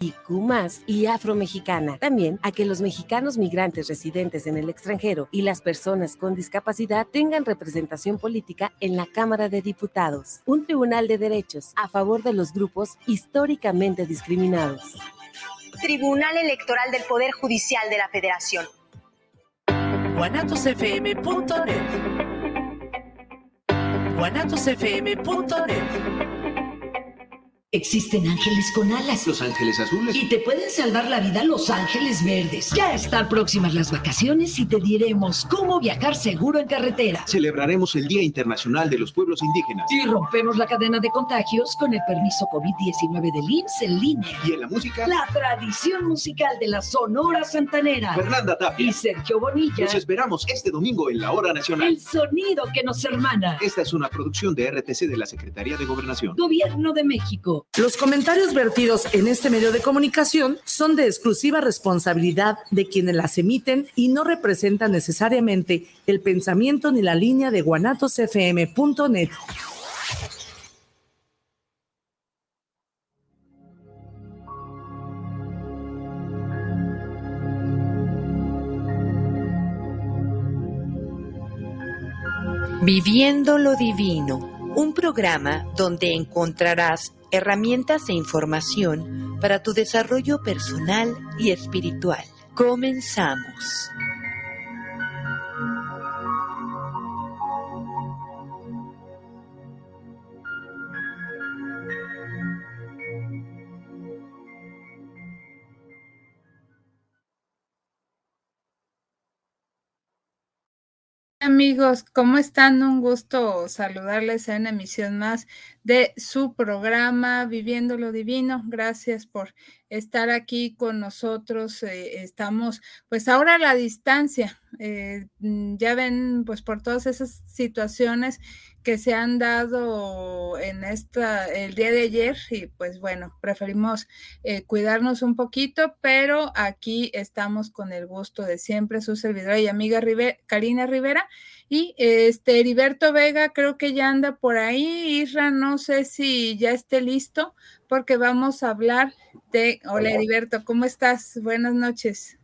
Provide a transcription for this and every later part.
IQ y afromexicana. También a que los mexicanos migrantes residentes en el extranjero y las personas con discapacidad tengan representación política en la Cámara de Diputados. Un tribunal de derechos a favor de los grupos históricamente discriminados. Tribunal Electoral del Poder Judicial de la Federación. guanatosfm.net guanatosfm.net Existen ángeles con alas. Los ángeles azules. Y te pueden salvar la vida los ángeles verdes. Ya están próximas las vacaciones y te diremos cómo viajar seguro en carretera. Celebraremos el Día Internacional de los Pueblos Indígenas. Y rompemos la cadena de contagios con el permiso COVID-19 del IMSS en línea. Y en la música. La tradición musical de la Sonora Santanera. Fernanda Tapia. Y Sergio Bonilla. Los esperamos este domingo en la Hora Nacional. El sonido que nos hermana. Esta es una producción de RTC de la Secretaría de Gobernación. Gobierno de México. Los comentarios vertidos en este medio de comunicación son de exclusiva responsabilidad de quienes las emiten y no representan necesariamente el pensamiento ni la línea de guanatosfm.net. Viviendo lo Divino, un programa donde encontrarás herramientas e información para tu desarrollo personal y espiritual. Comenzamos. Amigos, ¿cómo están? Un gusto saludarles en emisión más de su programa Viviendo lo Divino. Gracias por estar aquí con nosotros. Eh, estamos pues ahora a la distancia. Eh, mm, ya ven pues por todas esas situaciones que se han dado en esta el día de ayer y pues bueno, preferimos eh, cuidarnos un poquito, pero aquí estamos con el gusto de siempre, su servidora y amiga Karina Rivera y este Heriberto Vega creo que ya anda por ahí, Isra no sé si ya esté listo porque vamos a hablar de Hola Heriberto, ¿cómo estás? Buenas noches.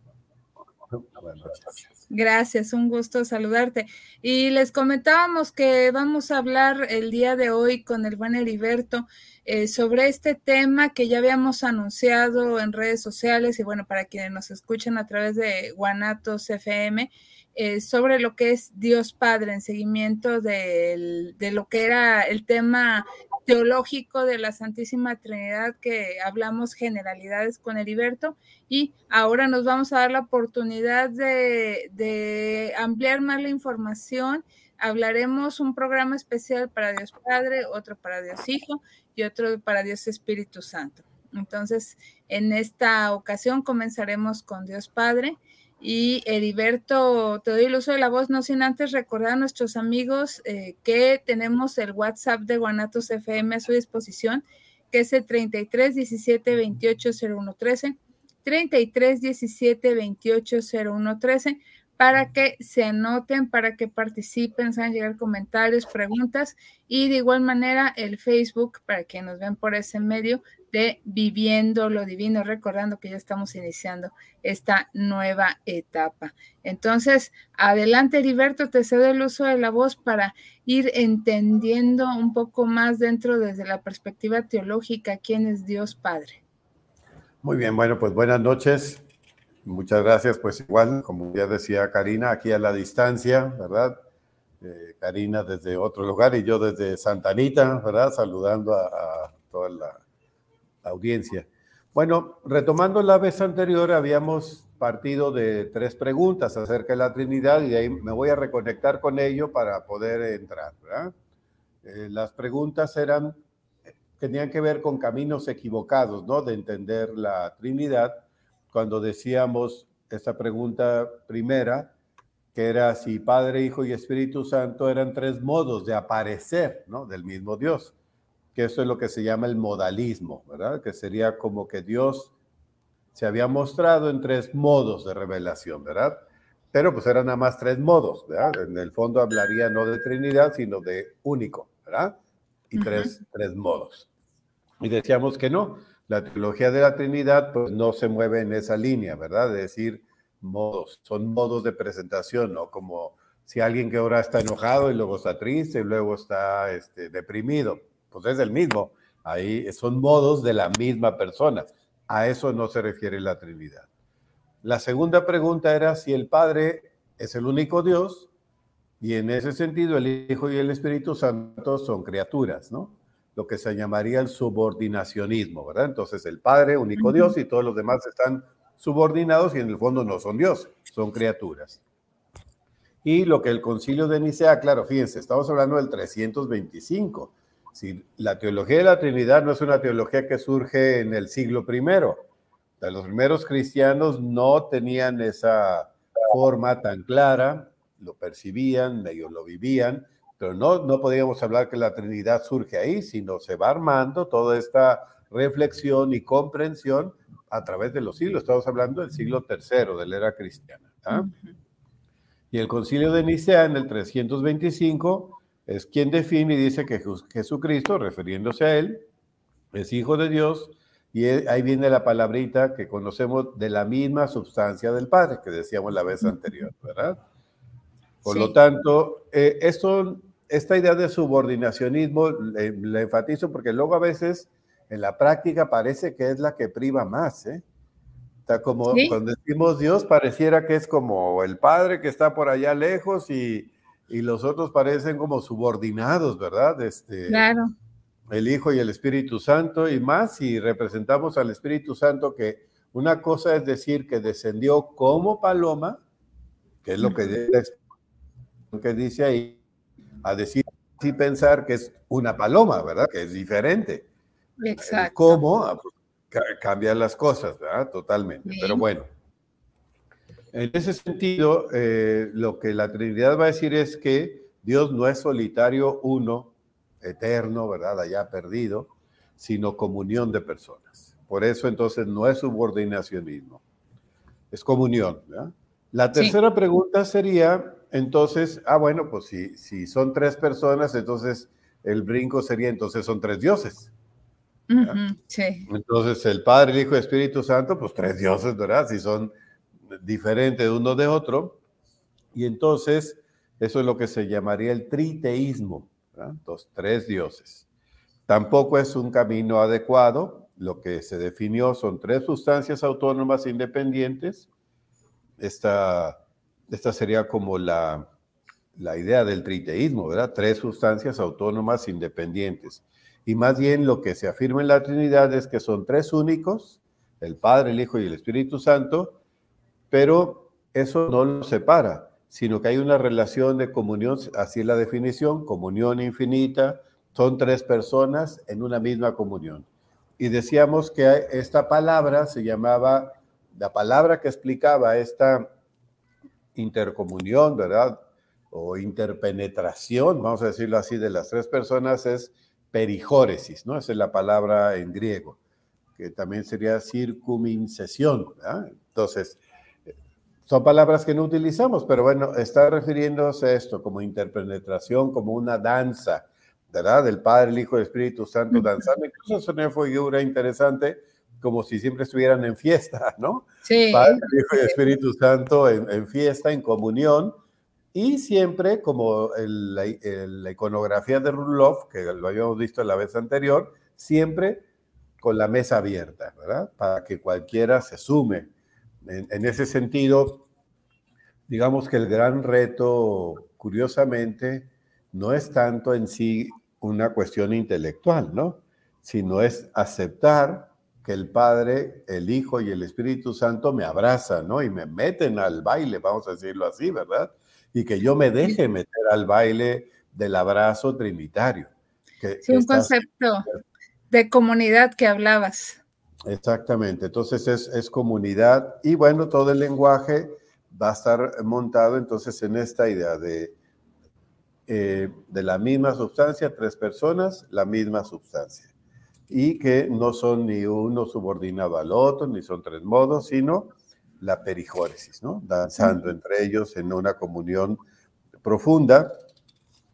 Buenas noches. Gracias, un gusto saludarte. Y les comentábamos que vamos a hablar el día de hoy con el buen Heriberto eh, sobre este tema que ya habíamos anunciado en redes sociales y bueno, para quienes nos escuchan a través de Guanatos FM, eh, sobre lo que es Dios Padre en seguimiento de lo que era el tema teológico de la Santísima Trinidad que hablamos generalidades con Heriberto y ahora nos vamos a dar la oportunidad de, ampliar más la información. Hablaremos un programa especial para Dios Padre, otro para Dios Hijo y otro para Dios Espíritu Santo. Entonces, en esta ocasión comenzaremos con Dios Padre y Heriberto, te doy el uso de la voz, no sin antes recordar a nuestros amigos eh, que tenemos el WhatsApp de Guanatos FM a su disposición, que es el 33 17 28 01 13, 33 17 28 01 13, para que se anoten, para que participen, sean llegar comentarios, preguntas y de igual manera el Facebook para que nos ven por ese medio de Viviendo lo Divino, recordando que ya estamos iniciando esta nueva etapa. Entonces, adelante, Heriberto, te cedo el uso de la voz para ir entendiendo un poco más dentro desde la perspectiva teológica quién es Dios Padre. Muy bien, bueno, pues buenas noches. Muchas gracias, pues igual, como ya decía Karina, aquí a la distancia, ¿verdad? Eh, Karina desde otro lugar y yo desde Santa Anita, ¿verdad? Saludando a, toda la audiencia. Bueno, retomando la vez anterior, habíamos partido de tres preguntas acerca de la Trinidad y ahí me voy a reconectar con ello para poder entrar, ¿verdad? Eh, las preguntas eran, tenían que ver con caminos equivocados, ¿no? De entender la Trinidad cuando decíamos esa pregunta primera, que era si Padre, Hijo y Espíritu Santo eran tres modos de aparecer, ¿no? Del mismo Dios, que eso es lo que se llama el modalismo, ¿verdad? Que sería como que Dios se había mostrado en tres modos de revelación, ¿verdad? Pero pues eran nada más tres modos, ¿verdad? En el fondo hablaría no de Trinidad, sino de único, ¿verdad? Y tres, tres modos. Y decíamos que no, La teología de la Trinidad pues no se mueve en esa línea, ¿verdad? De decir modos, son modos de presentación, ¿no? Como si alguien que ahora está enojado y luego está triste y luego está este, deprimido, pues es el mismo. Ahí son modos de la misma persona. A eso no se refiere la Trinidad. La segunda pregunta era si el Padre es el único Dios y en ese sentido el Hijo y el Espíritu Santo son criaturas, ¿no? Lo que se llamaría el subordinacionismo, ¿verdad? Entonces el Padre, único Dios, y todos los demás están subordinados y en el fondo no son Dios, son criaturas. Y lo que el concilio de Nicea, claro, fíjense, estamos hablando del 325 si la teología de la Trinidad no es una teología que surge en el siglo primero. Los primeros cristianos no tenían esa forma tan clara, lo percibían, ellos lo vivían, pero no, no podíamos hablar que la Trinidad surge ahí, sino se va armando toda esta reflexión y comprensión a través de los siglos. Estamos hablando del siglo tercero de la era cristiana. Y el concilio de Nicea en el 325 es quien define y dice que Jesucristo, refiriéndose a él, es hijo de Dios y ahí viene la palabrita que conocemos de la misma sustancia del Padre, que decíamos la vez anterior, ¿verdad? Por lo tanto, eh, esto, esta idea de subordinacionismo le, enfatizo porque luego a veces en la práctica parece que es la que priva más, ¿eh? Está como cuando decimos Dios pareciera que es como el Padre que está por allá lejos y, y los otros parecen como subordinados, ¿verdad? Este, claro. El Hijo y el Espíritu Santo, y más si representamos al Espíritu Santo, que una cosa es decir que descendió como paloma, que es lo que, que dice ahí, a decir y pensar que es una paloma, ¿verdad? Que es diferente. Exacto. ¿Cómo? Ah, pues, cambian las cosas, ¿verdad? Totalmente. Pero bueno. En ese sentido, eh, lo que la Trinidad va a decir es que Dios no es solitario uno, eterno, ¿verdad? Allá perdido, sino comunión de personas. Por eso entonces no es subordinacionismo, es comunión. ¿verdad? La tercera pregunta sería, entonces, ah, bueno, pues si, si son tres personas, entonces el brinco sería, entonces son tres dioses. sí. Entonces el Padre, el Hijo y el Espíritu Santo, pues tres dioses, ¿verdad? Si son diferente de uno de otro. Y entonces, eso es lo que se llamaría el triteísmo, los tres dioses. Tampoco es un camino adecuado. Lo que se definió son tres sustancias autónomas independientes. Esta, esta sería como la, la idea del triteísmo, ¿verdad? Tres sustancias autónomas independientes. Y más bien lo que se afirma en la Trinidad es que son tres únicos, el Padre, el Hijo y el Espíritu Santo, pero eso no lo separa, sino que hay una relación de comunión, así es la definición, comunión infinita, son tres personas en una misma comunión. Y decíamos que esta palabra se llamaba, la palabra que explicaba esta intercomunión, ¿verdad? O interpenetración, vamos a decirlo así, de las tres personas es perijóresis, ¿no? Esa es la palabra en griego, que también sería circumincesión, ¿verdad? Entonces, son palabras que no utilizamos, pero bueno, está refiriéndose a esto como interpenetración, como una danza, ¿verdad? Del Padre, el Hijo y el Espíritu Santo danzando. Incluso es una figura interesante, como si siempre estuvieran en fiesta, ¿no? Sí. Padre, el Hijo y el Espíritu Santo en, fiesta, en comunión, y siempre, como la iconografía de Rudolf, que lo habíamos visto la vez anterior, siempre con la mesa abierta, ¿verdad? Para que cualquiera se sume en, ese sentido, digamos que el gran reto, curiosamente, no es tanto en sí una cuestión intelectual, ¿no? Sino es aceptar que el Padre, el Hijo y el Espíritu Santo me abrazan, ¿no? Y me meten al baile, vamos a decirlo así, ¿verdad? Y que yo me deje meter al baile del abrazo trinitario. Que, sí, un concepto de comunidad que hablabas. Exactamente, entonces es, comunidad y bueno, todo el lenguaje va a estar montado entonces en esta idea de, eh, de la misma sustancia, tres personas, la misma sustancia. Y que no son ni uno subordinado al otro, ni son tres modos, sino la perijóresis, ¿no? Danzando entre ellos en una comunión profunda.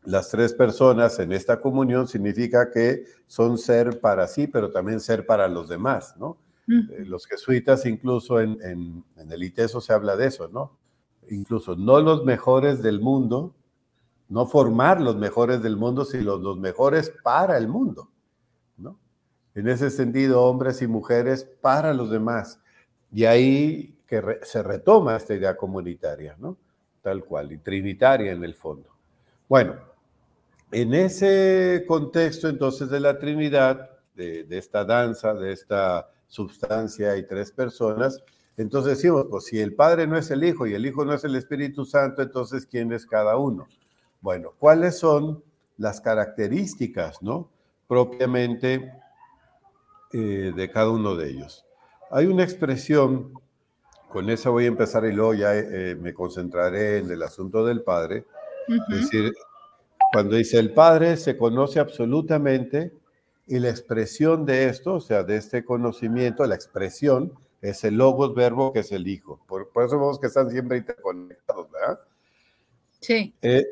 las tres personas en esta comunión significa que son ser para sí, pero también ser para los demás, ¿no? Eh, los jesuitas incluso en, en, el ITESO se habla de eso, ¿no? Incluso no los mejores del mundo, no formar los mejores del mundo, sino los mejores para el mundo, ¿no? En ese sentido, hombres y mujeres para los demás. Y ahí que se retoma esta idea comunitaria, ¿no? Tal cual, y trinitaria en el fondo. Bueno, en ese contexto entonces de la Trinidad, de, esta danza, de esta sustancia y tres personas, entonces decimos, pues si el Padre no es el Hijo y el Hijo no es el Espíritu Santo, entonces ¿quién es cada uno? Bueno, ¿cuáles son las características, no? Propiamente eh, de cada uno de ellos. Hay una expresión, con esa voy a empezar y luego ya eh, me concentraré en el asunto del Padre, es decir, cuando dice el Padre se conoce absolutamente y la expresión de esto, o sea, de este conocimiento, la expresión es el logos verbo que es el Hijo. Por, eso vemos que están siempre interconectados, ¿verdad? Sí. Eh,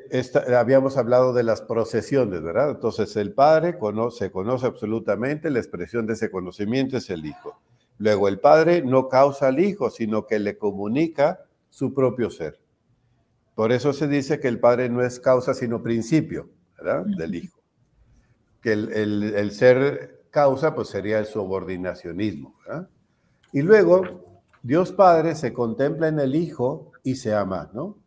habíamos hablado de las procesiones, ¿verdad? Entonces el Padre conoce, se conoce absolutamente, la expresión de ese conocimiento es el Hijo. Luego el Padre no causa al Hijo, sino que le comunica su propio ser. Por eso se dice que el Padre no es causa, sino principio, ¿verdad? Del Hijo. Que el, ser causa, pues sería el subordinacionismo, ¿verdad? Y luego, Dios Padre se contempla en el Hijo y se ama, ¿no?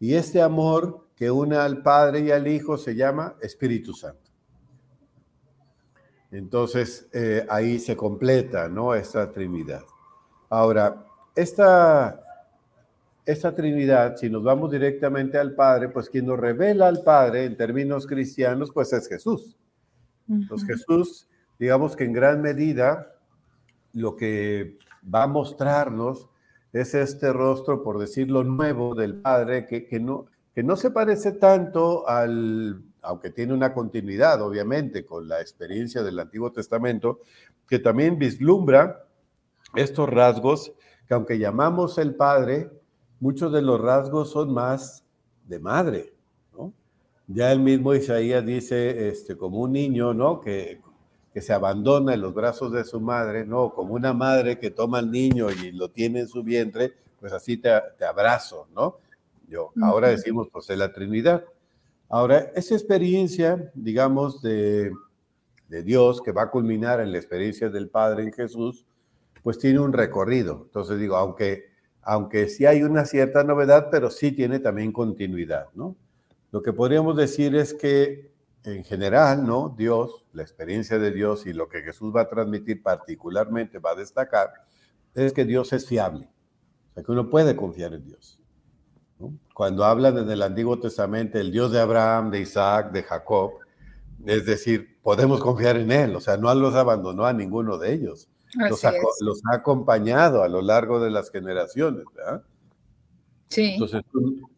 Y este amor que une al Padre y al Hijo se llama Espíritu Santo. Entonces, eh, ahí se completa, ¿no? Esta Trinidad. Ahora, esta esta Trinidad, si nos vamos directamente al Padre, pues quien nos revela al Padre en términos cristianos, pues es Jesús. Entonces Jesús, digamos que en gran medida, lo que va a mostrarnos es este rostro, por decirlo nuevo, del Padre, que, que, no, que no se parece tanto al, aunque tiene una continuidad, obviamente, con la experiencia del Antiguo Testamento, que también vislumbra estos rasgos que aunque llamamos el Padre, muchos de los rasgos son más de madre. Ya el mismo Isaías dice, este, como un niño, ¿no? Que, que se abandona en los brazos de su madre, ¿no? Como una madre que toma al niño y lo tiene en su vientre, pues así te, te abrazo, ¿no? Yo, ahora decimos, pues es la Trinidad. Ahora, esa experiencia, digamos, de, de Dios que va a culminar en la experiencia del Padre en Jesús, pues tiene un recorrido. Entonces digo, aunque aunque sí hay una cierta novedad, pero sí tiene también continuidad, ¿no? Lo que podríamos decir es que en general, ¿no? Dios, la experiencia de Dios y lo que Jesús va a transmitir particularmente, va a destacar, es que Dios es fiable, o sea, que uno puede confiar en Dios. Cuando hablan en el Antiguo Testamento el Dios de Abraham, de Isaac, de Jacob, es decir, podemos confiar en Él, o sea, no los abandonó a ninguno de ellos los ha, acompañado a lo largo de las generaciones, ¿verdad? Sí. Entonces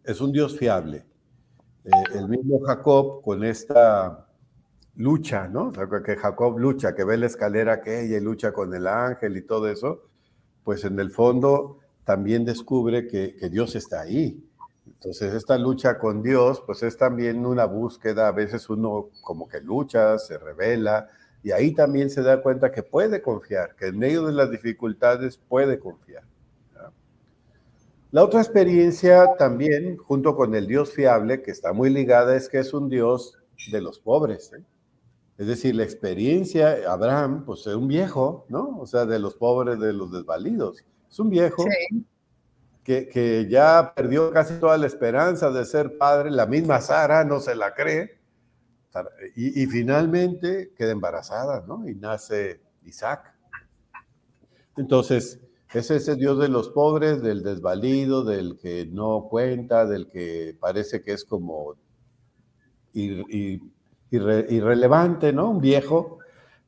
es un Dios fiable. Eh, el mismo Jacob con esta lucha, ¿no? O que Jacob lucha, que ve la escalera aquella y lucha con el ángel y todo eso, pues en el fondo también descubre que, que Dios está ahí. Entonces esta lucha con Dios, pues es también una búsqueda, a veces uno como que lucha, se revela, y ahí también se da cuenta que puede confiar, que en medio de las dificultades puede confiar. La otra experiencia también, junto con el Dios fiable, que está muy ligada, es que es un Dios de los pobres. ¿eh? Es decir, la experiencia, Abraham, pues es un viejo, ¿no? O sea, de los pobres, de los desvalidos. Es un viejo que, que ya perdió casi toda la esperanza de ser padre. La misma Sara no se la cree y, finalmente queda embarazada, ¿no? Y nace Isaac. Entonces, es ese Dios de los pobres, del desvalido, del que no cuenta, del que parece que es como irrelevante, ¿no? Un viejo,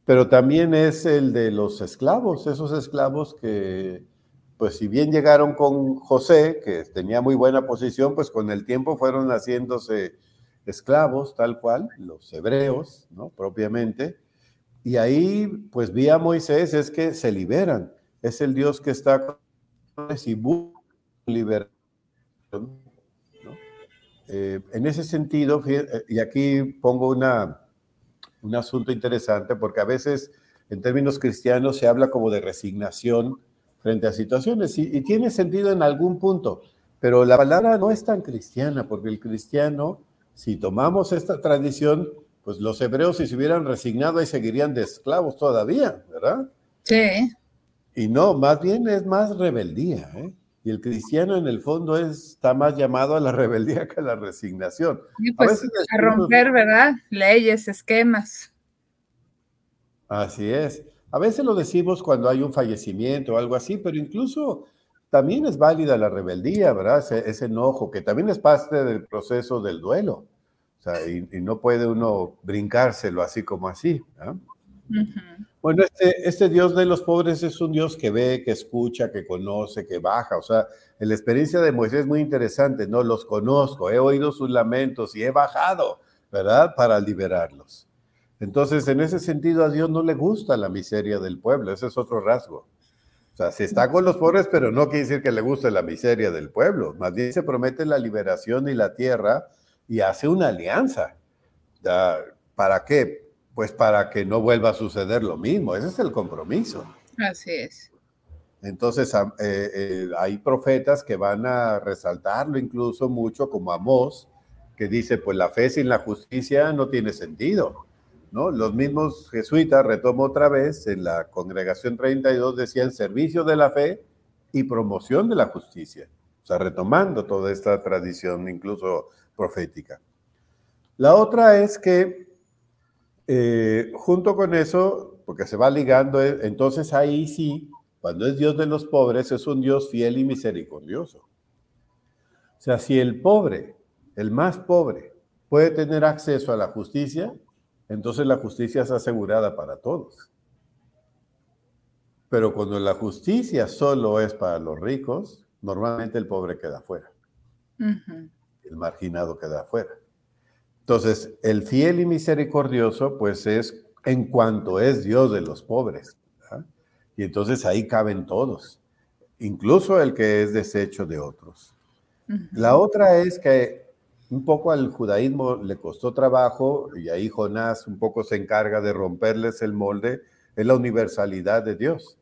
pero también es el de los esclavos, esos esclavos que, pues si bien llegaron con José, que tenía muy buena posición, pues con el tiempo fueron haciéndose esclavos, tal cual, los hebreos, ¿no? Propiamente. Y ahí, pues vía Moisés es que se liberan. Es el Dios que está y busca liberación. eh, en ese sentido, eh, y aquí pongo una, un asunto interesante, porque a veces en términos cristianos se habla como de resignación frente a situaciones, y, y tiene sentido en algún punto, pero la palabra no es tan cristiana, porque el cristiano, si tomamos esta tradición, pues los hebreos si se hubieran resignado y seguirían de esclavos todavía, ¿verdad? Sí. Y no, más bien es más rebeldía, ¿eh? Y el cristiano en el fondo está más llamado a la rebeldía que a la resignación. pues a, romper, ¿verdad? Leyes, esquemas. Así es. A veces lo decimos cuando hay un fallecimiento o algo así, pero incluso también es válida la rebeldía, ¿verdad? Ese, enojo, que también es parte del proceso del duelo. O sea, y, no puede uno brincárselo así como así. ¿no? Bueno, este, este Dios de los pobres es un Dios que ve, que escucha, que conoce, que baja. O sea, la experiencia de Moisés es muy interesante, ¿no? Los conozco, he oído sus lamentos y he bajado, ¿verdad? Para liberarlos. Entonces, en ese sentido, a Dios no le gusta la miseria del pueblo, ese es otro rasgo. O sea, se está con los pobres, pero no quiere decir que le guste la miseria del pueblo. Más bien se promete la liberación y la tierra y hace una alianza. ¿Para qué? Pues para que no vuelva a suceder lo mismo. Ese es el compromiso. Así es. Entonces, eh, eh, hay profetas que van a resaltarlo incluso mucho, como Amós, que dice, pues la fe sin la justicia no tiene sentido. ¿no? Los mismos jesuitas, retomo otra vez, en la congregación 32 decían servicio de la fe y promoción de la justicia. O sea, retomando toda esta tradición, incluso profética. La otra es que eh, junto con eso, porque se va ligando, eh, entonces ahí sí, cuando es Dios de los pobres, es un Dios fiel y misericordioso. O sea, si el pobre, el más pobre, puede tener acceso a la justicia, entonces la justicia es asegurada para todos. Pero cuando la justicia solo es para los ricos, normalmente el pobre queda fuera. El marginado queda fuera. Entonces, el fiel y misericordioso, pues es en cuanto es Dios de los pobres. Y entonces ahí caben todos, incluso el que es desecho de otros. La otra es que un poco al judaísmo le costó trabajo, y ahí Jonás un poco se encarga de romperles el molde, es la universalidad de Dios.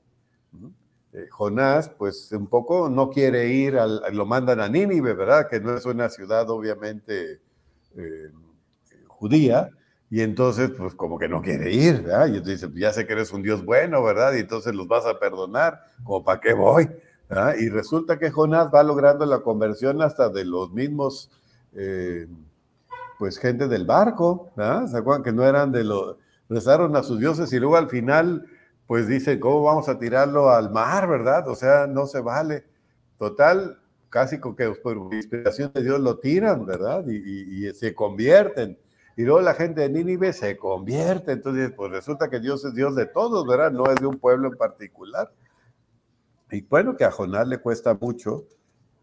Eh, Jonás, pues un poco no quiere ir, al, lo mandan a Nínive, ¿verdad? Que no es una ciudad obviamente eh, judía, y entonces, pues como que no quiere ir, ¿verdad? Y entonces dice, ya sé que eres un Dios bueno, ¿verdad? Y entonces los vas a perdonar, como para qué voy, ¿verdad? Y resulta que Jonás va logrando la conversión hasta de los mismos, eh, pues gente del barco, ¿verdad? ¿Se acuerdan que no eran de los, rezaron a sus dioses y luego al final, pues dice, ¿cómo vamos a tirarlo al mar, verdad? O sea, no se vale. Total, casi con que por inspiración de Dios lo tiran, ¿verdad? y se convierten. Y luego la gente de Nínive se convierte, entonces pues resulta que Dios es Dios de todos, ¿verdad? No es de un pueblo en particular. Y bueno, que a Jonás le cuesta mucho,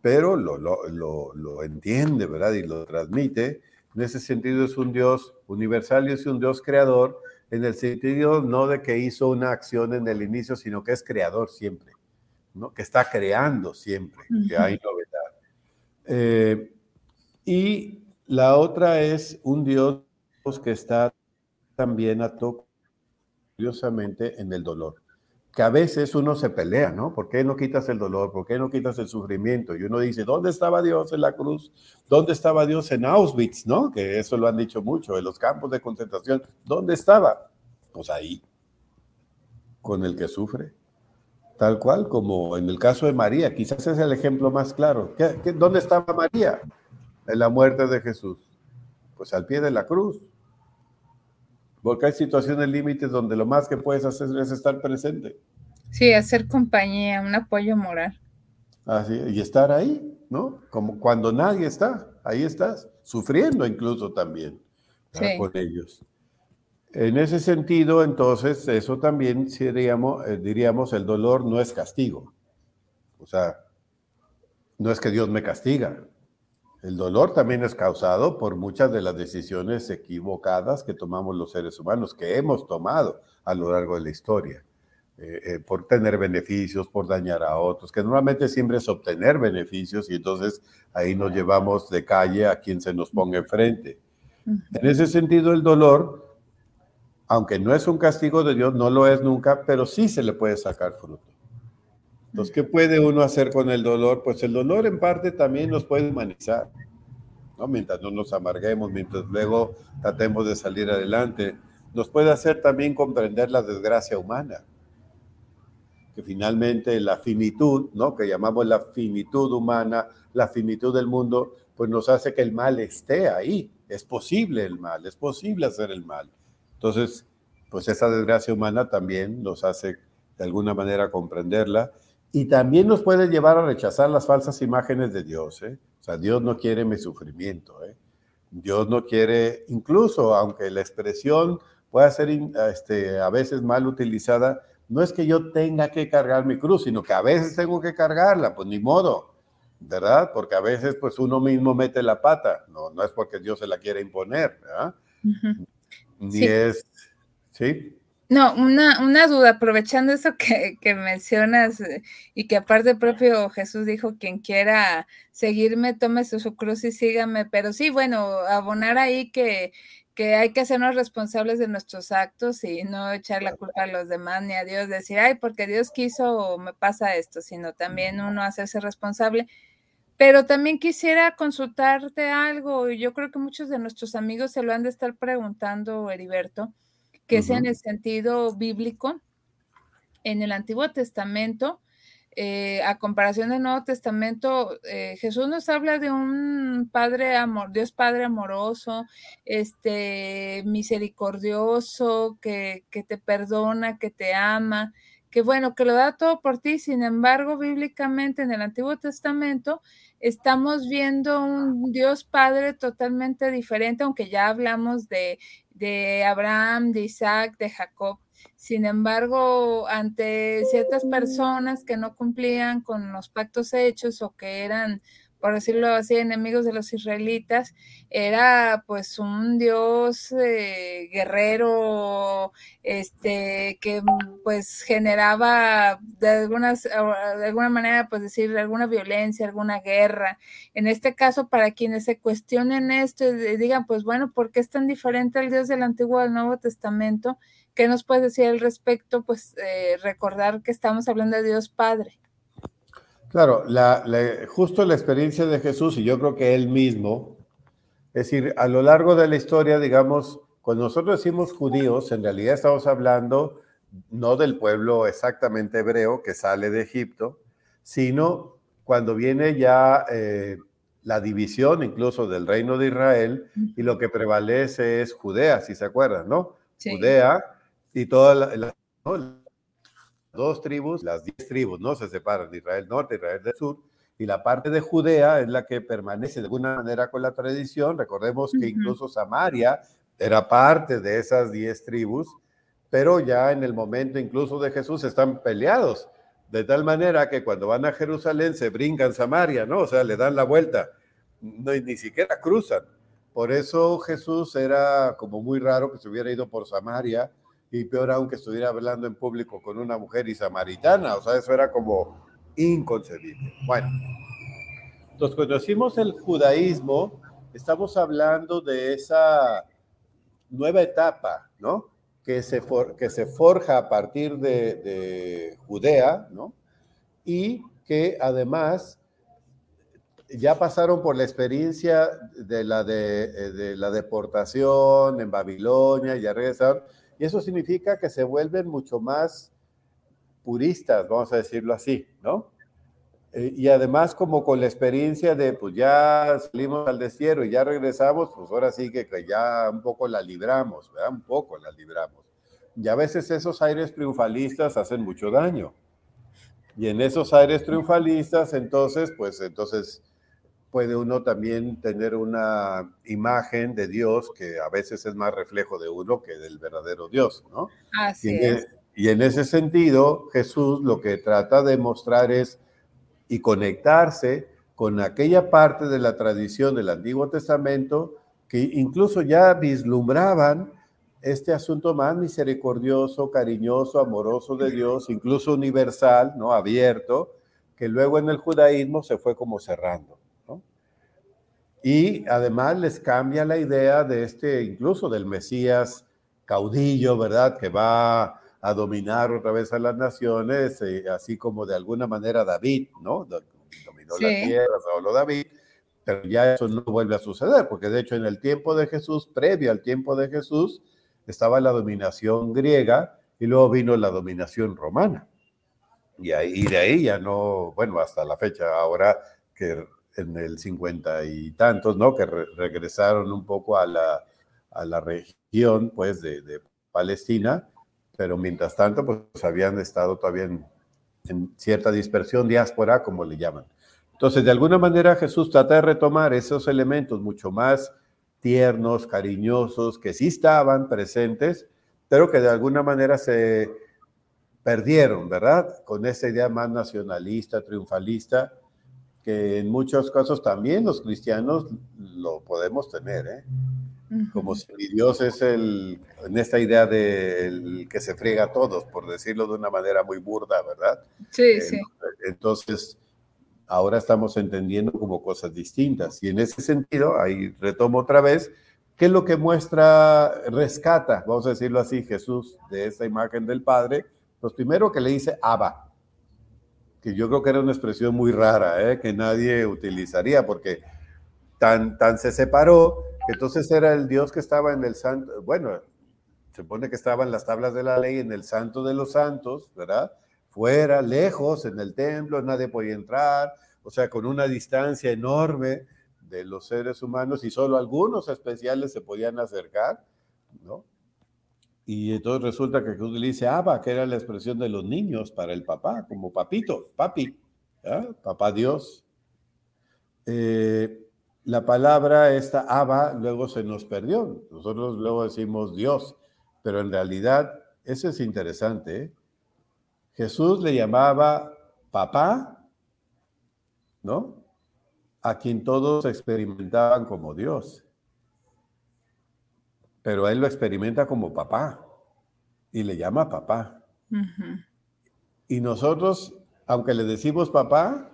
pero lo, lo, lo, entiende, ¿verdad? Y lo transmite. En ese sentido es un Dios universal y es un Dios creador, en el sentido no de que hizo una acción en el inicio, sino que es creador siempre, ¿no? Que está creando siempre, que hay novedad. Eh, y la otra es un Dios que está también atado curiosamente en el dolor. Que a veces uno se pelea, ¿no? ¿Por qué no quitas el dolor? ¿Por qué no quitas el sufrimiento? Y uno dice, ¿dónde estaba Dios en la cruz? ¿Dónde estaba Dios en Auschwitz? ¿No? Que eso lo han dicho mucho, en los campos de concentración. ¿Dónde estaba? Pues ahí, con el que sufre. Tal cual como en el caso de María, quizás es el ejemplo más claro. dónde estaba María? En la muerte de Jesús. Pues al pie de la cruz. Porque hay situaciones límites donde lo más que puedes hacer es estar presente. Sí, hacer compañía, un apoyo moral. Así, y estar ahí, ¿no? Como cuando nadie está, ahí estás, sufriendo incluso también con ellos. En ese sentido, entonces, eso también diríamos, eh, diríamos, el dolor no es castigo. O sea, no es que Dios me castiga, el dolor también es causado por muchas de las decisiones equivocadas que tomamos los seres humanos, que hemos tomado a lo largo de la historia. eh, eh, por tener beneficios, por dañar a otros, que normalmente siempre es obtener beneficios y entonces ahí nos llevamos de calle a quien se nos ponga enfrente. En ese sentido, el dolor, aunque no es un castigo de Dios, no lo es nunca, pero sí se le puede sacar fruto. Entonces, ¿qué puede uno hacer con el dolor? Pues el dolor en parte también nos puede humanizar, ¿no? Mientras no nos amarguemos, mientras luego tratemos de salir adelante, nos puede hacer también comprender la desgracia humana que finalmente la finitud, ¿no? que llamamos la finitud humana, la finitud del mundo, pues nos hace que el mal esté ahí. Es posible el mal, es posible hacer el mal. Entonces, pues esa desgracia humana también nos hace de alguna manera comprenderla y también nos puede llevar a rechazar las falsas imágenes de Dios. ¿eh? O sea, Dios no quiere mi sufrimiento. ¿eh? Dios no quiere, incluso aunque la expresión pueda ser este, a veces mal utilizada, no es que yo tenga que cargar mi cruz, sino que a veces tengo que cargarla, pues ni modo, ¿verdad? Porque a veces pues uno mismo mete la pata, no, no es porque Dios se la quiera imponer, ¿verdad? Ni es, ¿sí? No, una, una duda, aprovechando eso que, que, mencionas eh, y que aparte propio Jesús dijo, quien quiera seguirme, tome su, su cruz y sígame, pero sí, bueno, abonar ahí que que hay que hacernos responsables de nuestros actos y no echar la culpa a los demás ni a Dios, decir, ay, porque Dios quiso me pasa esto, sino también uno hacerse responsable. Pero también quisiera consultarte algo, y yo creo que muchos de nuestros amigos se lo han de estar preguntando, Heriberto, que es en el sentido bíblico, en el Antiguo Testamento, eh, a comparación del Nuevo Testamento, eh, Jesús nos habla de un Padre amor, Dios Padre amoroso, este misericordioso, que, que te perdona, que te ama, que bueno, que lo da todo por ti. Sin embargo, bíblicamente en el Antiguo Testamento estamos viendo un Dios Padre totalmente diferente, aunque ya hablamos de, de Abraham, de Isaac, de Jacob. Sin embargo, ante ciertas personas que no cumplían con los pactos hechos o que eran, por decirlo así, enemigos de los israelitas, era pues un dios eh, guerrero, este, que pues generaba de, algunas, de alguna manera, pues decir, alguna violencia, alguna guerra. En este caso, para quienes se cuestionen esto y digan, pues bueno, ¿por qué es tan diferente el dios del Antiguo al Nuevo Testamento? ¿Qué nos puedes decir al respecto? Pues eh, recordar que estamos hablando de Dios Padre. Claro, justo la experiencia de Jesús, y yo creo que él mismo, es decir, a lo largo de la historia, digamos, cuando nosotros decimos judíos, en realidad estamos hablando no del pueblo exactamente hebreo que sale de Egipto, sino cuando viene ya eh, la división incluso del reino de Israel y lo que prevalece es Judea, si se acuerdan, ¿no? Judea y todas las dos tribus, las diez tribus, ¿no? Se separan de Israel Norte, Israel del Sur, y la parte de Judea es la que permanece de alguna manera con la tradición. Recordemos que incluso Samaria era parte de esas diez tribus, pero ya en el momento incluso de Jesús están peleados, de tal manera que cuando van a Jerusalén se brincan Samaria, ¿no? O sea, le dan la vuelta, no, ni siquiera cruzan. Por eso Jesús era como muy raro que se hubiera ido por Samaria, y peor aún que estuviera hablando en público con una mujer y samaritana, o sea, eso era como inconcebible. Bueno, entonces cuando decimos el judaísmo, estamos hablando de esa nueva etapa, ¿no? Que se, que se forja a partir de, de Judea, ¿no? Y que además ya pasaron por la experiencia de la, de, de la deportación en Babilonia, ya regresaron, y eso significa que se vuelven mucho más puristas, vamos a decirlo así, ¿no? Eh, y además como con la experiencia de, pues ya salimos al desierto y ya regresamos, pues ahora sí que, ya un poco la libramos, ¿verdad? Un poco la libramos. Y a veces esos aires triunfalistas hacen mucho daño. Y en esos aires triunfalistas, entonces, pues entonces puede uno también tener una imagen de Dios que a veces es más reflejo de uno que del verdadero Dios, ¿no? Así y, es. y en ese sentido, Jesús lo que trata de mostrar es y conectarse con aquella parte de la tradición del Antiguo Testamento que incluso ya vislumbraban este asunto más misericordioso, cariñoso, amoroso de Dios, incluso universal, ¿no? Abierto, que luego en el judaísmo se fue como cerrando. Y además les cambia la idea de este, incluso del Mesías caudillo, ¿verdad? Que va a dominar otra vez a las naciones, eh, así como de alguna manera David, ¿no? Dominó la tierra, solo David, pero ya eso no vuelve a suceder, porque de hecho en el tiempo de Jesús, previo al tiempo de Jesús, estaba la dominación griega y luego vino la dominación romana. Y, ahí, de ahí ya no, bueno, hasta la fecha, ahora que en el cincuenta y tantos, ¿no? Que regresaron un poco a la, a la región, pues, de, de, Palestina, pero mientras tanto, pues, habían estado todavía en, en cierta dispersión, diáspora, como le llaman. Entonces, de alguna manera, Jesús trata de retomar esos elementos mucho más tiernos, cariñosos, que sí estaban presentes, pero que de alguna manera se perdieron, ¿verdad? Con esa idea más nacionalista, triunfalista, que en muchos casos también los cristianos lo podemos tener, ¿eh? Como si Dios es el, en esta idea de el que se friega a todos, por decirlo de una manera muy burda, ¿verdad? Sí, eh, sí. Entonces, ahora estamos entendiendo como cosas distintas. Y en ese sentido, ahí retomo otra vez, ¿qué es lo que muestra, rescata, vamos a decirlo así, Jesús de esta imagen del Padre? Pues primero que le dice Abba, que yo creo que era una expresión muy rara, ¿eh? que nadie utilizaría, porque tan, tan se separó, que entonces era el Dios que estaba en el santo, bueno, se supone que estaba en las tablas de la ley, en el santo de los santos, ¿verdad? Fuera, lejos, en el templo, nadie podía entrar, o sea, con una distancia enorme de los seres humanos y solo algunos especiales se podían acercar, ¿no? Y entonces resulta que le dice Abba, que era la expresión de los niños para el papá, como papito, papi, papá Dios. Eh, la palabra esta Abba luego se nos perdió. Nosotros luego decimos Dios, pero en realidad eso es interesante. ¿eh? Jesús le llamaba papá, ¿no? A quien todos experimentaban como Dios pero él lo experimenta como papá y le llama papá. Y nosotros, aunque le decimos papá,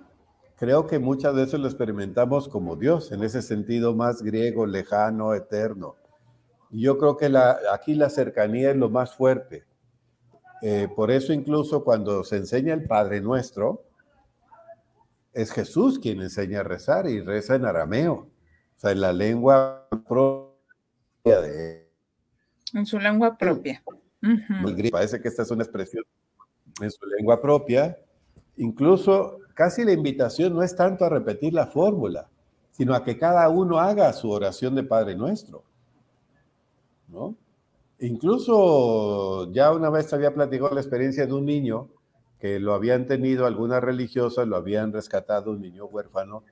creo que muchas veces lo experimentamos como Dios, en ese sentido más griego, lejano, eterno. Yo creo que la, aquí la cercanía es lo más fuerte. Eh, por eso incluso cuando se enseña el Padre Nuestro, es Jesús quien enseña a rezar y reza en arameo, o sea, en la lengua propia de en su lengua propia. Parece que esta es una expresión en su lengua propia. Incluso casi la invitación no es tanto a repetir la fórmula, sino a que cada uno haga su oración de Padre Nuestro. ¿No? Incluso ya una vez había platicado la experiencia de un niño que lo habían tenido algunas religiosas, lo habían rescatado, un niño huérfano,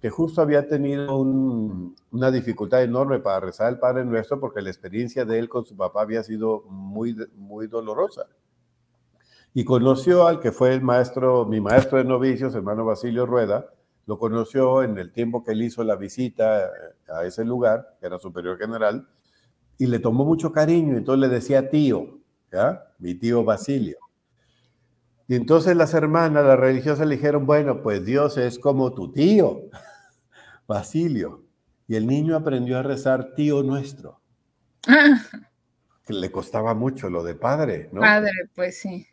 que justo había tenido una dificultad enorme para rezar el Padre Nuestro porque la experiencia de él con su papá había sido muy, muy dolorosa. Y conoció al que fue el maestro, mi maestro de novicios, hermano Basilio Rueda, lo conoció en el tiempo que él hizo la visita a ese lugar, que era superior general, y le tomó mucho cariño, entonces le decía tío, ¿ya? Mi tío Basilio. Y entonces las hermanas, las religiosas le dijeron, bueno, pues Dios es como tu tío, Basilio. Y el niño aprendió a rezar tío nuestro. Que le costaba mucho lo de padre, ¿no? Padre, pues sí.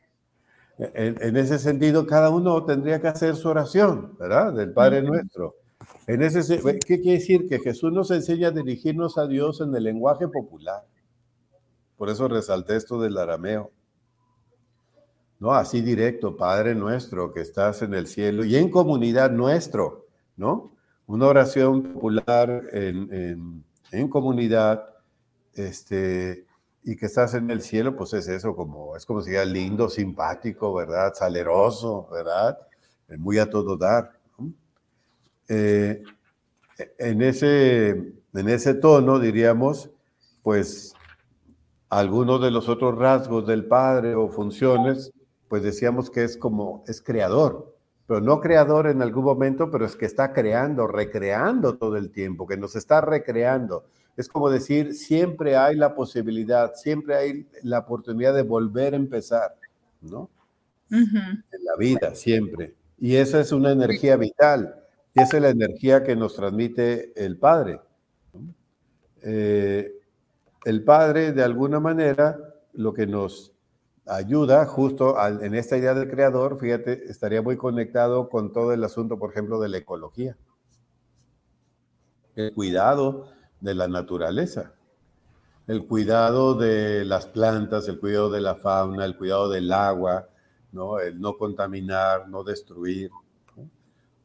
En, ese sentido, cada uno tendría que hacer su oración, ¿verdad? Del Padre Nuestro. En ese, ¿Qué quiere decir? Que Jesús nos enseña a dirigirnos a Dios en el lenguaje popular. Por eso resalté esto del arameo. ¿No? Así directo, Padre nuestro que estás en el cielo y en comunidad nuestro, ¿no? Una oración popular en, en, comunidad, este, y que estás en el cielo, pues es eso, como, es como si era lindo, simpático, ¿verdad? Saleroso, ¿verdad? Muy a todo dar. Eh, en, ese, en ese tono, diríamos, pues algunos de los otros rasgos del Padre o funciones pues decíamos que es como, es creador, pero no creador en algún momento, pero es que está creando, recreando todo el tiempo, que nos está recreando, Es como decir, siempre hay la posibilidad, siempre hay la oportunidad de volver a empezar, ¿no? En la vida, siempre. Y esa es una energía vital, y esa es la energía que nos transmite el Padre. Eh, el Padre, de alguna manera, lo que nos ayuda justo en esta idea del creador, fíjate, estaría muy conectado con todo el asunto, por ejemplo, de la ecología. El cuidado de la naturaleza, el cuidado de las plantas, el cuidado de la fauna, el cuidado del agua, ¿no? el no contaminar, no destruir.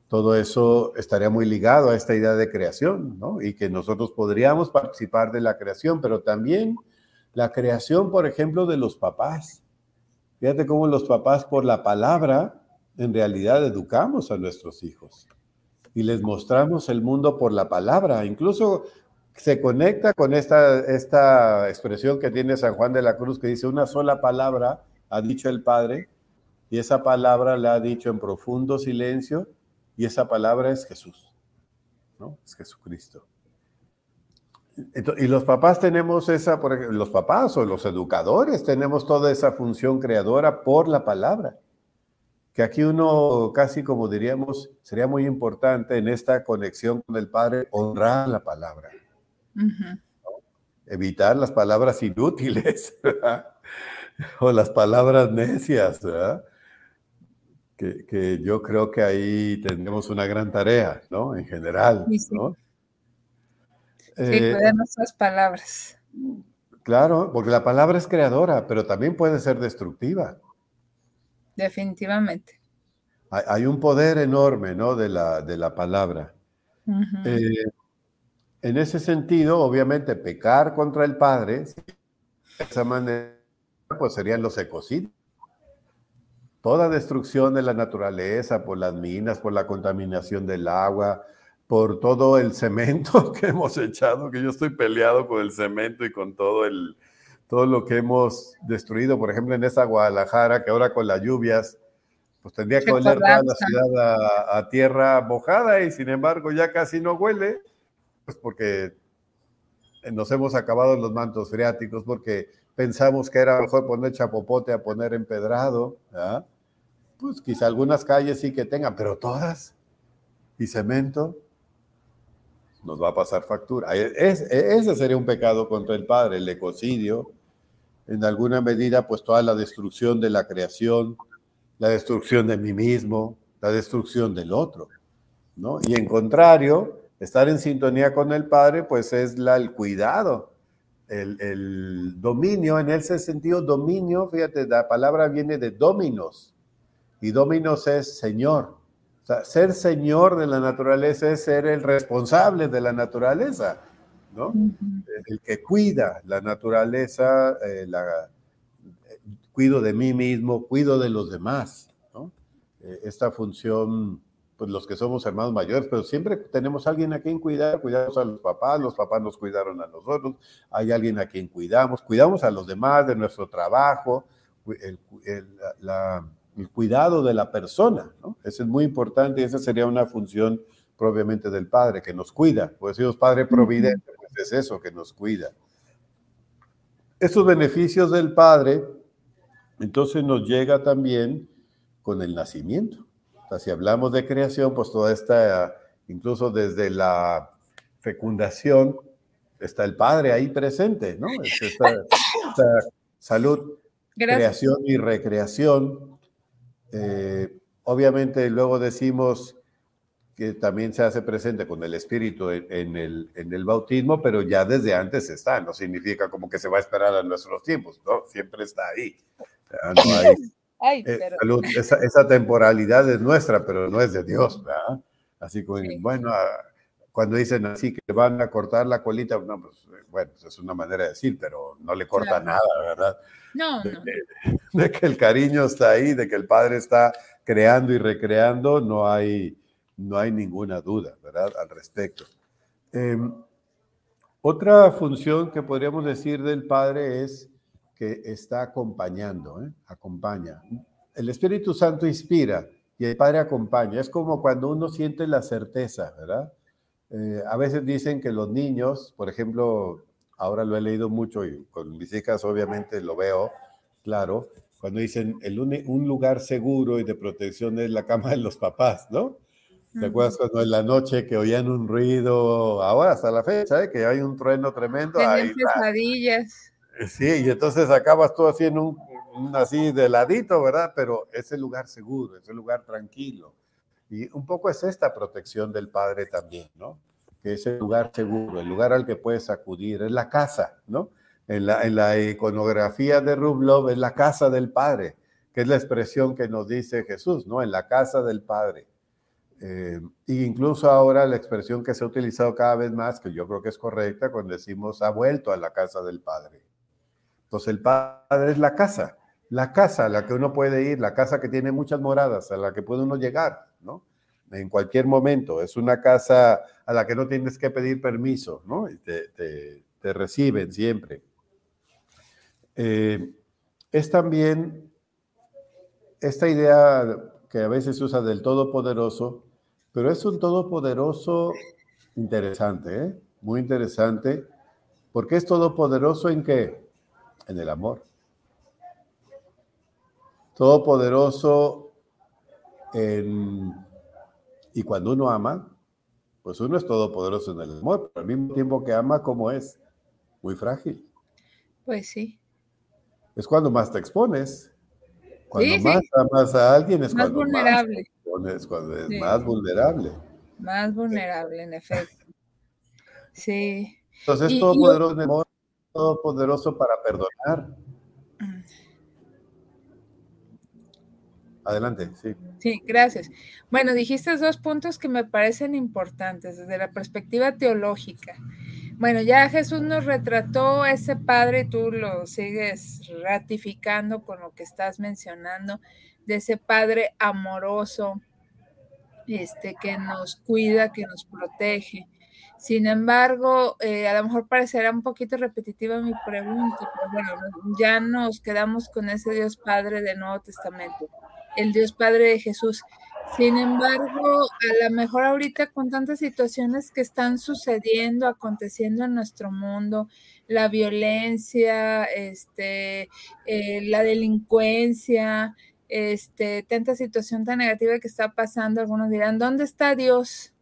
Todo eso estaría muy ligado a esta idea de creación, ¿no? y que nosotros podríamos participar de la creación, pero también la creación, por ejemplo, de los papás Fíjate cómo los papás por la palabra en realidad educamos a nuestros hijos y les mostramos el mundo por la palabra. Incluso se conecta con esta, esta expresión que tiene San Juan de la Cruz que dice una sola palabra ha dicho el Padre y esa palabra la ha dicho en profundo silencio y esa palabra es Jesús, ¿no? Es Jesucristo. Y los papás tenemos esa, por ejemplo, los papás o los educadores tenemos toda esa función creadora por la palabra. Que aquí uno casi como diríamos, sería muy importante en esta conexión con el Padre honrar la palabra. Evitar las palabras inútiles o las palabras necias. Que, que, yo creo que ahí tendremos una gran tarea, ¿no? En general, ¿no? Sí, eh, nuestras palabras. Claro, porque la palabra es creadora, pero también puede ser destructiva. Definitivamente. Hay, un poder enorme, ¿no? De la, de la palabra. Eh, en ese sentido, obviamente, pecar contra el Padre, de esa manera, pues serían los ecocidios. Toda destrucción de la naturaleza por las minas, por la contaminación del agua, por todo el cemento que hemos echado, que yo estoy peleado con el cemento y con todo el todo lo que hemos destruido, por ejemplo, en esa Guadalajara, que ahora con las lluvias, pues tendría que oler toda la ciudad a, tierra mojada y sin embargo ya casi no huele, pues porque nos hemos acabado los mantos freáticos, porque pensamos que era mejor poner chapopote a poner empedrado, pues quizá algunas calles sí que tengan, pero todas, y cemento, nos va a pasar factura. ese sería un pecado contra el Padre, el ecocidio, en alguna medida, pues toda la destrucción de la creación, la destrucción de mí mismo, la destrucción del otro, ¿no? Y en contrario, estar en sintonía con el Padre, pues es el cuidado, el, el dominio, en ese sentido, dominio, fíjate, la palabra viene de dominos, y dominos es Señor, ser señor de la naturaleza es ser el responsable de la naturaleza, ¿no? El que cuida la naturaleza, eh, la, cuido de mí mismo, cuido de los demás, ¿no? Eh, esta función, pues los que somos hermanos mayores, pero siempre tenemos alguien a quien cuidar, cuidamos a los papás, los papás nos cuidaron a nosotros, hay alguien a quien cuidamos, cuidamos a los demás de nuestro trabajo, la el cuidado de la persona, ¿no? Eso es muy importante y esa sería una función propiamente del Padre, que nos cuida. Pues Dios Padre Providente, pues es eso, que nos cuida. Estos beneficios del Padre, entonces nos llega también con el nacimiento. O sea, si hablamos de creación, pues toda esta, incluso desde la fecundación, está el Padre ahí presente, ¿no? Esta, salud, creación y recreación eh, obviamente luego decimos que también se hace presente con el Espíritu en, el, en, el, bautismo, pero ya desde antes está, no significa como que se va a esperar a nuestros tiempos, ¿no? Siempre está ahí. Eh, esa, temporalidad es nuestra, pero no es de Dios, ¿verdad? Así que, bueno, ah, cuando dicen así que van a cortar la colita, no, pues, bueno, pues, es una manera de decir, pero no le corta nada, ¿verdad? No, de, no. De, que el cariño está ahí, de que el padre está creando y recreando, no hay, no hay ninguna duda, ¿verdad? Al respecto. Em, otra función que podríamos decir del padre es que está acompañando, ¿eh? acompaña. El Espíritu Santo inspira y el Padre acompaña. Es como cuando uno siente la certeza, ¿verdad? Eh, a veces dicen que los niños, por ejemplo, ahora lo he leído mucho y con mis hijas obviamente lo veo, claro, cuando dicen el un, lugar seguro y de protección es la cama de los papás, ¿no? ¿Te acuerdas cuando en la noche que oían un ruido, ahora hasta la fecha, ¿eh? que hay un trueno tremendo? Pesadillas. Sí, y entonces acabas tú haciendo un, un, así de ladito, ¿verdad? Pero es el lugar seguro, es el lugar tranquilo. Y un poco es esta protección del Padre también, ¿no? Que es el lugar seguro, el lugar al que puedes acudir, es la casa, ¿no? En la, en la iconografía de Rublov es la casa del Padre, que es la expresión que nos dice Jesús, ¿no? En la casa del Padre. Eh, incluso ahora la expresión que se ha utilizado cada vez más, que yo creo que es correcta, cuando decimos ha vuelto a la casa del Padre. Entonces el Padre es la casa, la casa a la que uno puede ir, la casa que tiene muchas moradas, a la que puede uno llegar, ¿no? En cualquier momento. Es una casa a la que no tienes que pedir permiso, ¿no? Y te, te, reciben siempre. Eh, es también esta idea que a veces se usa del Todopoderoso, pero es un Todopoderoso interesante, ¿eh? muy interesante, porque es Todopoderoso en qué? En el amor todopoderoso y cuando uno ama, pues uno es todopoderoso en el amor, pero al mismo tiempo que ama, ¿cómo es? Muy frágil. Pues sí. Es cuando más te expones. Cuando más amas a alguien es cuando vulnerable. más cuando es más vulnerable. Más vulnerable, en efecto. Sí. Entonces, todopoderoso en el amor, todopoderoso para perdonar Adelante, sí. Sí, gracias. Bueno, dijiste dos puntos que me parecen importantes desde la perspectiva teológica. Bueno, ya Jesús nos retrató ese Padre, tú lo sigues ratificando con lo que estás mencionando, de ese Padre amoroso, este, que nos cuida, que nos protege. Sin embargo, eh, a lo mejor parecerá un poquito repetitiva mi pregunta, pero bueno, ya nos quedamos con ese Dios Padre del Nuevo Testamento el Dios Padre de Jesús. Sin embargo, a lo mejor ahorita con tantas situaciones que están sucediendo, aconteciendo en nuestro mundo, la violencia, este, eh, la delincuencia, este, tanta situación tan negativa que está pasando, algunos dirán, ¿dónde está Dios?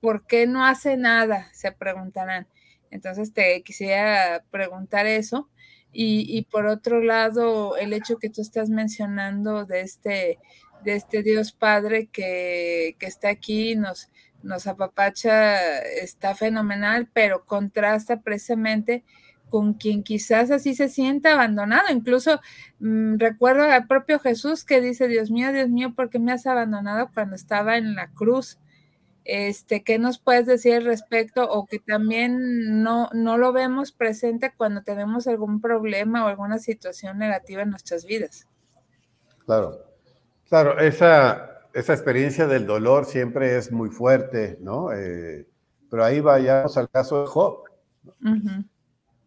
¿Por qué no hace nada? Se preguntarán. Entonces te quisiera preguntar eso. Y, por otro lado, el hecho que tú estás mencionando de este, de este Dios Padre que, está aquí, nos, nos apapacha, está fenomenal, pero contrasta precisamente con quien quizás así se sienta abandonado. Incluso mm, recuerdo al propio Jesús que dice, Dios mío, Dios mío, ¿por qué me has abandonado cuando estaba en la cruz? Este, ¿Qué nos puedes decir al respecto o que también no, no lo vemos presente cuando tenemos algún problema o alguna situación negativa en nuestras vidas? Claro, claro, esa, esa experiencia del dolor siempre es muy fuerte, ¿no? Eh, pero ahí vayamos al caso de Job.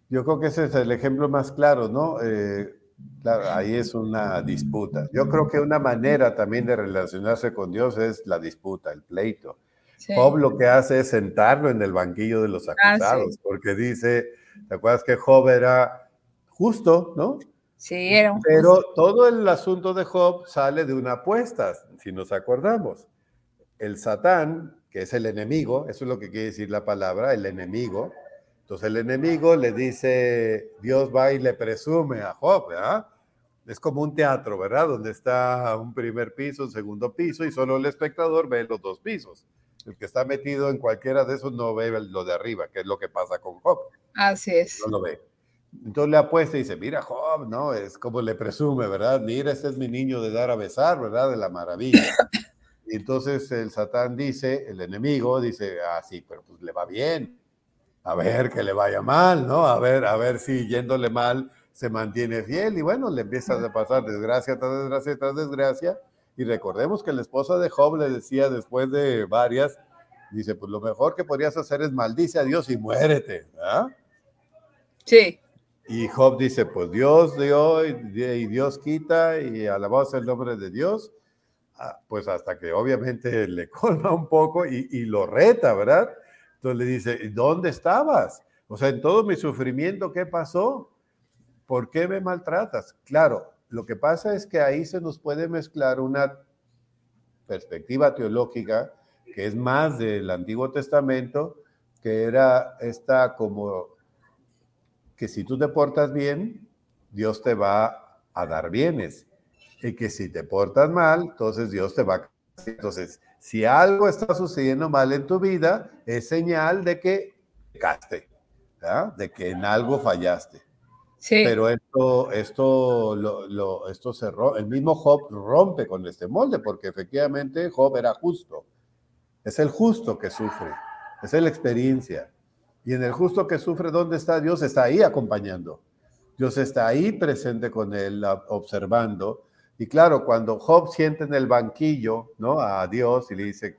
Yo creo que ese es el ejemplo más claro, ¿no? Eh, claro, ahí es una disputa. Yo creo que una manera también de relacionarse con Dios es la disputa, el pleito. Job lo que hace es sentarlo en el banquillo de los ah, acusados, porque dice, ¿te acuerdas que Job era justo, no? Sí, era un Pero todo el asunto de Job sale de una apuesta, si nos acordamos. El Satán, que es el enemigo, eso es lo que quiere decir la palabra, el enemigo. Entonces el enemigo le dice, Dios va y le presume a Job, ¿verdad? Es como un teatro, ¿verdad? Donde está un primer piso, un segundo piso y solo el espectador ve los dos pisos. El que está metido en cualquiera de esos no ve lo de arriba, que es lo que pasa con Job. Así es. No lo ve. Entonces le apuesta y dice, mira Job, ¿no? Es como le presume, ¿verdad? Mira, este es mi niño de dar a besar, ¿verdad? De la maravilla. Y entonces el Satán dice, el enemigo dice, ah, sí, pero pues le va bien. A ver que le vaya mal, ¿no? A ver, a ver si yéndole mal se mantiene fiel. Y bueno, le empieza a pasar desgracia tras desgracia tras desgracia y recordemos que la esposa de Job le decía después de varias, dice, pues lo mejor que podrías hacer es maldice a Dios y muérete. ¿ah? Sí. Y Job dice, pues Dios dio y Dios quita y alabado el nombre de Dios. Ah, pues hasta que obviamente le colma un poco y, y, lo reta, ¿verdad? Entonces le dice, ¿dónde estabas? O sea, en todo mi sufrimiento, ¿qué pasó? ¿Por qué me maltratas? Claro, lo que pasa es que ahí se nos puede mezclar una perspectiva teológica que es más del Antiguo Testamento, que era esta como que si tú te portas bien, Dios te va a dar bienes. Y que si te portas mal, entonces Dios te va a... Entonces, si algo está sucediendo mal en tu vida, es señal de que pecaste, de que en algo fallaste. Sí. Pero esto, esto, lo, esto se el mismo Job rompe con este molde, porque efectivamente Job era justo. Es el justo que sufre, es la experiencia. Y en el justo que sufre, ¿dónde está Dios? Está ahí acompañando. Dios está ahí presente con él, observando. Y claro, cuando Job siente en el banquillo, ¿no? A Dios y le dice,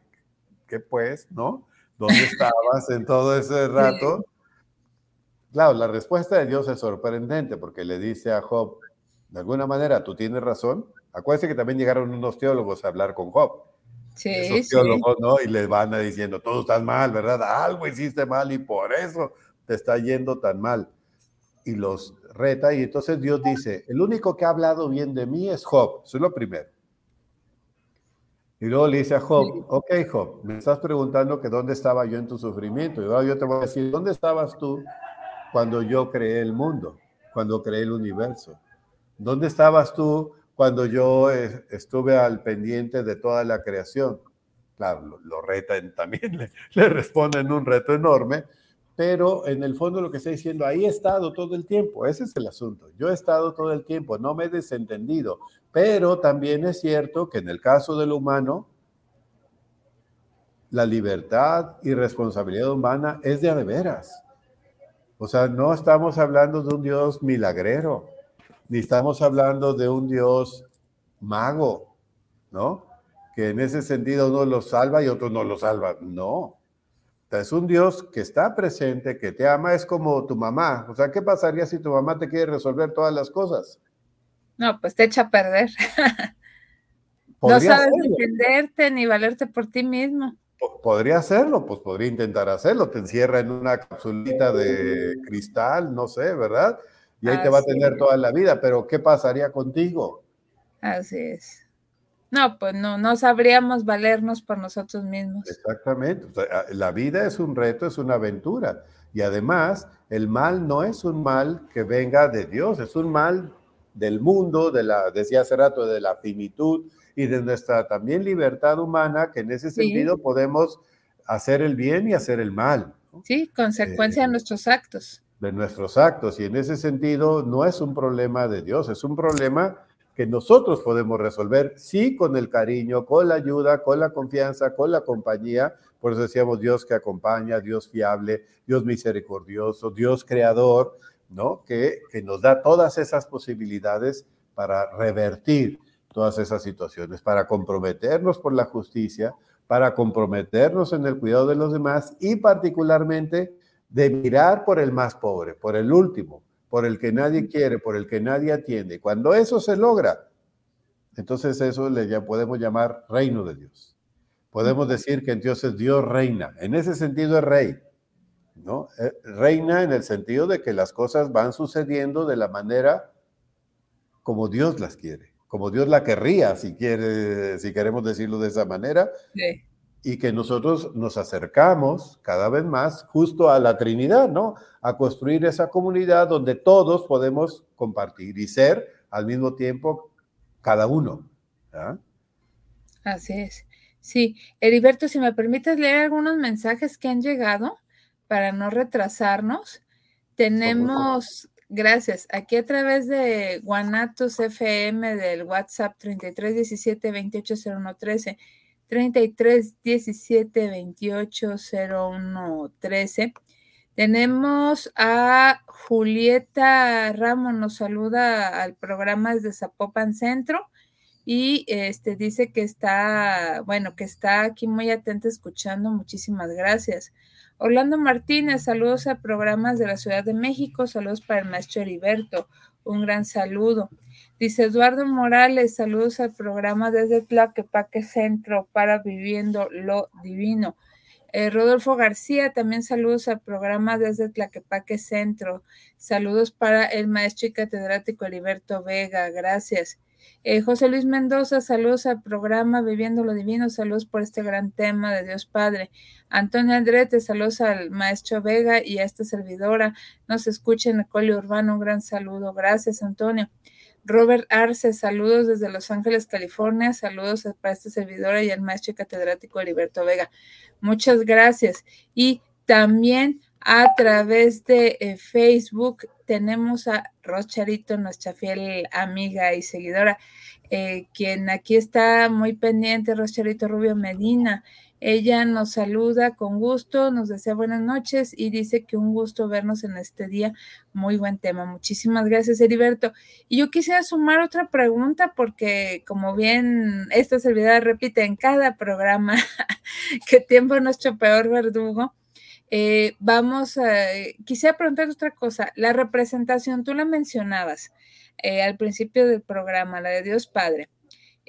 ¿qué pues, no? ¿Dónde estabas en todo ese rato? Claro, la respuesta de Dios es sorprendente porque le dice a Job, de alguna manera, tú tienes razón. Acuérdense que también llegaron unos teólogos a hablar con Job. Sí, Esos teólogos, ¿no? Y les van diciendo, todo está mal, ¿verdad? Algo hiciste mal y por eso te está yendo tan mal. Y los reta y entonces Dios dice, el único que ha hablado bien de mí es Job. Eso es lo primero. Y luego le dice a Job, ok Job, me estás preguntando que dónde estaba yo en tu sufrimiento. Y ahora yo te voy a decir, ¿dónde estabas tú cuando yo creé el mundo, cuando creé el universo? ¿Dónde estabas tú cuando yo eh, estuve al pendiente de toda la creación? Claro, lo, retan también, le, le, responden un reto enorme, pero en el fondo lo que está diciendo, ahí he estado todo el tiempo, ese es el asunto. Yo he estado todo el tiempo, no me he desentendido, pero también es cierto que en el caso del humano, la libertad y responsabilidad humana es de a de veras. O sea, no estamos hablando de un Dios milagrero, ni estamos hablando de un Dios mago, ¿no? Que en ese sentido uno lo salva y otro no lo salva. No. Es un Dios que está presente, que te ama, es como tu mamá. O sea, ¿qué pasaría si tu mamá te quiere resolver todas las cosas? No, pues te echa a perder. no sabes defenderte ni valerte por ti mismo. Podría hacerlo, pues podría intentar hacerlo. Te encierra en una capsulita de cristal, no sé, ¿verdad? Y ahí te va a tener toda la vida, pero ¿qué pasaría contigo? Así es. No, pues no, no sabríamos valernos por nosotros mismos. Exactamente. la vida es un reto, es una aventura. Y además, el mal no es un mal que venga de Dios, es un mal del mundo, de la, decía hace rato, de la finitud, y de nuestra también libertad humana, que en ese sentido podemos hacer el bien y hacer el mal. Sí, consecuencia de eh, nuestros actos. De nuestros actos, y en ese sentido no es un problema de Dios, es un problema que nosotros podemos resolver, sí, con el cariño, con la ayuda, con la confianza, con la compañía. Por eso decíamos Dios que acompaña, Dios fiable, Dios misericordioso, Dios creador, ¿no? Que, que nos da todas esas posibilidades para revertir todas esas situaciones, para comprometernos por la justicia, para comprometernos en el cuidado de los demás y particularmente de mirar por el más pobre, por el último, por el que nadie quiere, por el que nadie atiende. Cuando eso se logra, entonces eso le ya podemos llamar reino de Dios. Podemos decir que entonces Dios reina. En ese sentido es rey. ¿no? Eh, reina en el sentido de que las cosas van sucediendo de la manera como Dios las quiere como Dios la querría, si, quiere, si queremos decirlo de esa manera, y que nosotros nos acercamos cada vez más justo a la Trinidad, ¿no? A construir esa comunidad donde todos podemos compartir y ser al mismo tiempo cada uno. Así es. Sí, Heriberto, si me permites leer algunos mensajes que han llegado para no retrasarnos. Tenemos Gracias. Aquí a través de Guanatos FM del WhatsApp 3317 280113, 3317 280113. Tenemos a Julieta Ramos, nos saluda al programa desde Zapopan Centro y este dice que está, bueno, que está aquí muy atenta escuchando. Muchísimas gracias. Orlando Martínez, saludos a programas de la Ciudad de México, saludos para el maestro Heriberto, un gran saludo. Dice Eduardo Morales, saludos al programa desde Tlaquepaque Centro para Viviendo lo Divino. Eh, Rodolfo García, también saludos al programa desde Tlaquepaque Centro. Saludos para el maestro y catedrático Heriberto Vega, gracias. Eh, José Luis Mendoza, saludos al programa Viviendo lo Divino, saludos por este gran tema de Dios Padre. Antonio Andrete, saludos al maestro Vega y a esta servidora. Nos escucha en el Coli Urbano, un gran saludo. Gracias, Antonio. Robert Arce, saludos desde Los Ángeles, California. Saludos para esta servidora y al maestro catedrático Heriberto Vega. Muchas gracias. Y también a través de eh, Facebook tenemos a Rocharito, nuestra fiel amiga y seguidora, eh, quien aquí está muy pendiente, Rocharito Rubio Medina. Ella nos saluda con gusto, nos desea buenas noches y dice que un gusto vernos en este día. Muy buen tema. Muchísimas gracias, Heriberto. Y yo quisiera sumar otra pregunta porque, como bien esta servidora repite en cada programa, que tiempo es nuestro peor verdugo. Eh, vamos a, quisiera preguntar otra cosa. La representación, tú la mencionabas eh, al principio del programa, la de Dios Padre.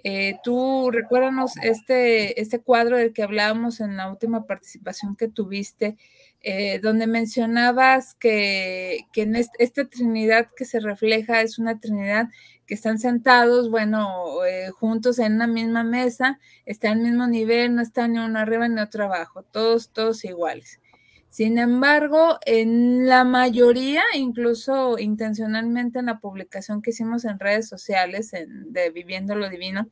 Eh, tú recuérdanos este, este cuadro del que hablábamos en la última participación que tuviste, eh, donde mencionabas que, que en esta Trinidad que se refleja es una Trinidad que están sentados, bueno, eh, juntos en una misma mesa, están al mismo nivel, no están ni uno arriba ni otro abajo, todos, todos iguales. Sin embargo, en la mayoría, incluso intencionalmente en la publicación que hicimos en redes sociales de Viviendo lo Divino,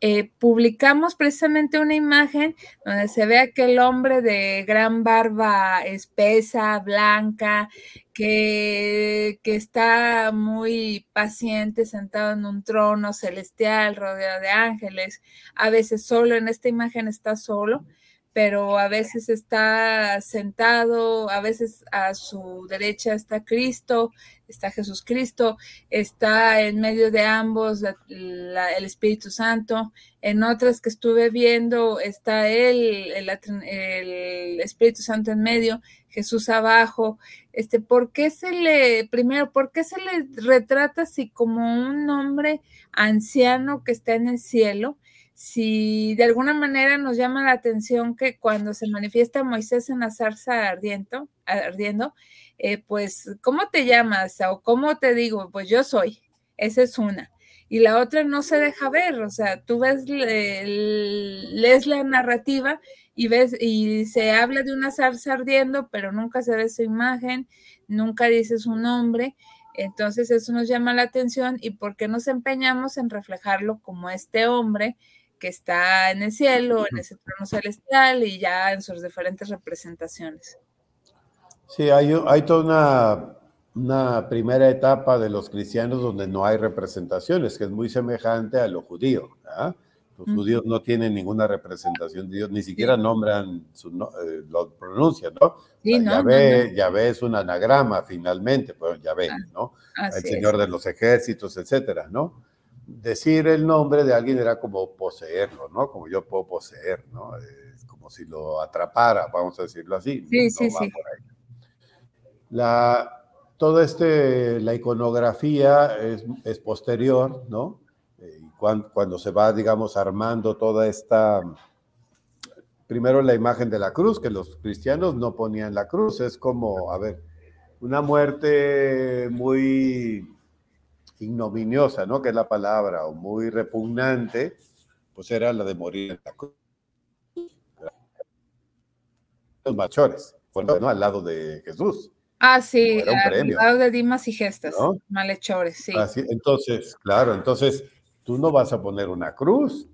eh, publicamos precisamente una imagen donde se ve aquel hombre de gran barba espesa, blanca, que, que, está muy paciente, sentado en un trono celestial, rodeado de ángeles, a veces solo, en esta imagen está solo, pero a veces está sentado, a veces a su derecha está Cristo, está Jesús Cristo, está en medio de ambos el Espíritu Santo, en otras que estuve viendo está él, el, el, Espíritu Santo en medio, Jesús abajo, este, ¿por qué se le, primero, por qué se le retrata así como un hombre anciano que está en el cielo? Si de alguna manera nos llama la atención que cuando se manifiesta Moisés en la zarza ardiendo, ardiendo eh, pues, ¿cómo te llamas? O ¿cómo te digo? Pues yo soy. Esa es una. Y la otra no se deja ver, o sea, tú ves, lees la narrativa y ves, y se habla de una zarza ardiendo, pero nunca se ve su imagen, nunca dice su nombre. Entonces eso nos llama la atención y por qué nos empeñamos en reflejarlo como este hombre que está en el cielo, en ese trono celestial y ya en sus diferentes representaciones. Sí, hay, hay toda una, una primera etapa de los cristianos donde no hay representaciones, que es muy semejante a lo judío. Los judíos no tienen ninguna representación de Dios, ni siquiera nombran, su, eh, lo pronuncian, ¿no? Sí, Yahvé, es un anagrama finalmente, pues Yahvé, ah, ¿no? El Señor de los ejércitos, etcétera, ¿no? Decir el nombre de alguien era como poseerlo, ¿no? Como yo puedo poseer, ¿no? Es como si lo atrapara, vamos a decirlo así. Sí, sí, sí. La, todo este, la iconografía es, es posterior, ¿no? Eh, cuando, cuando, se va, digamos, armando toda esta, primero la imagen de la cruz, que los cristianos no ponían la cruz, es como, a ver, una muerte muy ignominiosa, ¿no? Que es la palabra, o muy repugnante, pues era la de morir en la cruz. Los mayores, ¿no? Al lado de Jesús. Ah, sí, al lado de Dimas y Gestas, malhechores, sí. entonces, claro, entonces tú no vas a poner una cruz.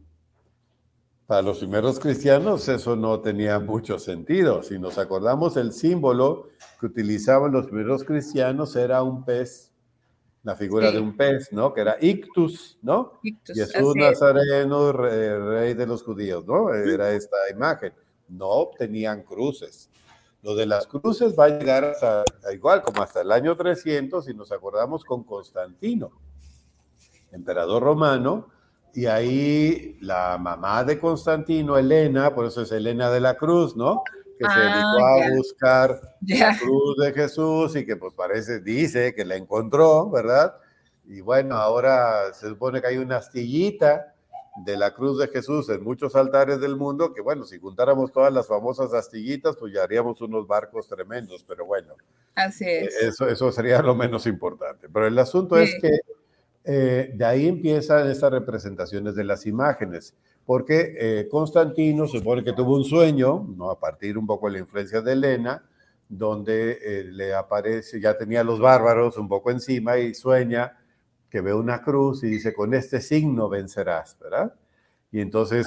Para los primeros cristianos eso no tenía mucho sentido. Si nos acordamos, el símbolo que utilizaban los primeros cristianos era un pez la figura de un pez, ¿no? Que era Ictus, ¿no? Ictus, Jesús Nazareno, rey, de los judíos, ¿no? Era esta imagen. No tenían cruces. Lo de las cruces va a llegar hasta, igual como hasta el año 300, si nos acordamos con Constantino, emperador romano, y ahí la mamá de Constantino, Elena, por eso es Elena de la Cruz, ¿no? Que se dedicó ah, a buscar la cruz de Jesús y que pues parece, dice que la encontró, ¿verdad? Y bueno, ahora se supone que hay una astillita de la cruz de Jesús en muchos altares del mundo, que bueno, si juntáramos todas las famosas astillitas, pues ya haríamos unos barcos tremendos, pero bueno. Así es. Eso, eso sería lo menos importante. Pero el asunto es que eh, de ahí empiezan estas representaciones de las imágenes, porque eh, Constantino supone que tuvo un sueño, ¿no? a partir un poco de la influencia de Elena, donde eh, le aparece, ya tenía los bárbaros un poco encima y sueña que ve una cruz y dice, con este signo vencerás, ¿verdad? Y entonces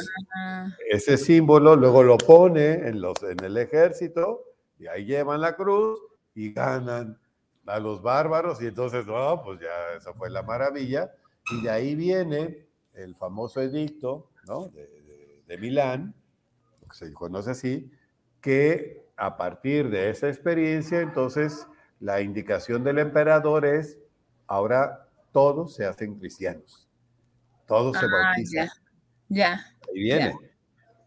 ese símbolo luego lo pone en, los, en el ejército y ahí llevan la cruz y ganan a los bárbaros y entonces, no, pues ya esa fue la maravilla. Y de ahí viene el famoso edicto ¿no? de, de Milán, que se conoce así, que a partir de esa experiencia, entonces la indicación del emperador es, ahora todos se hacen cristianos, todos se Ah, bautizan. Ya, ya. Ahí viene.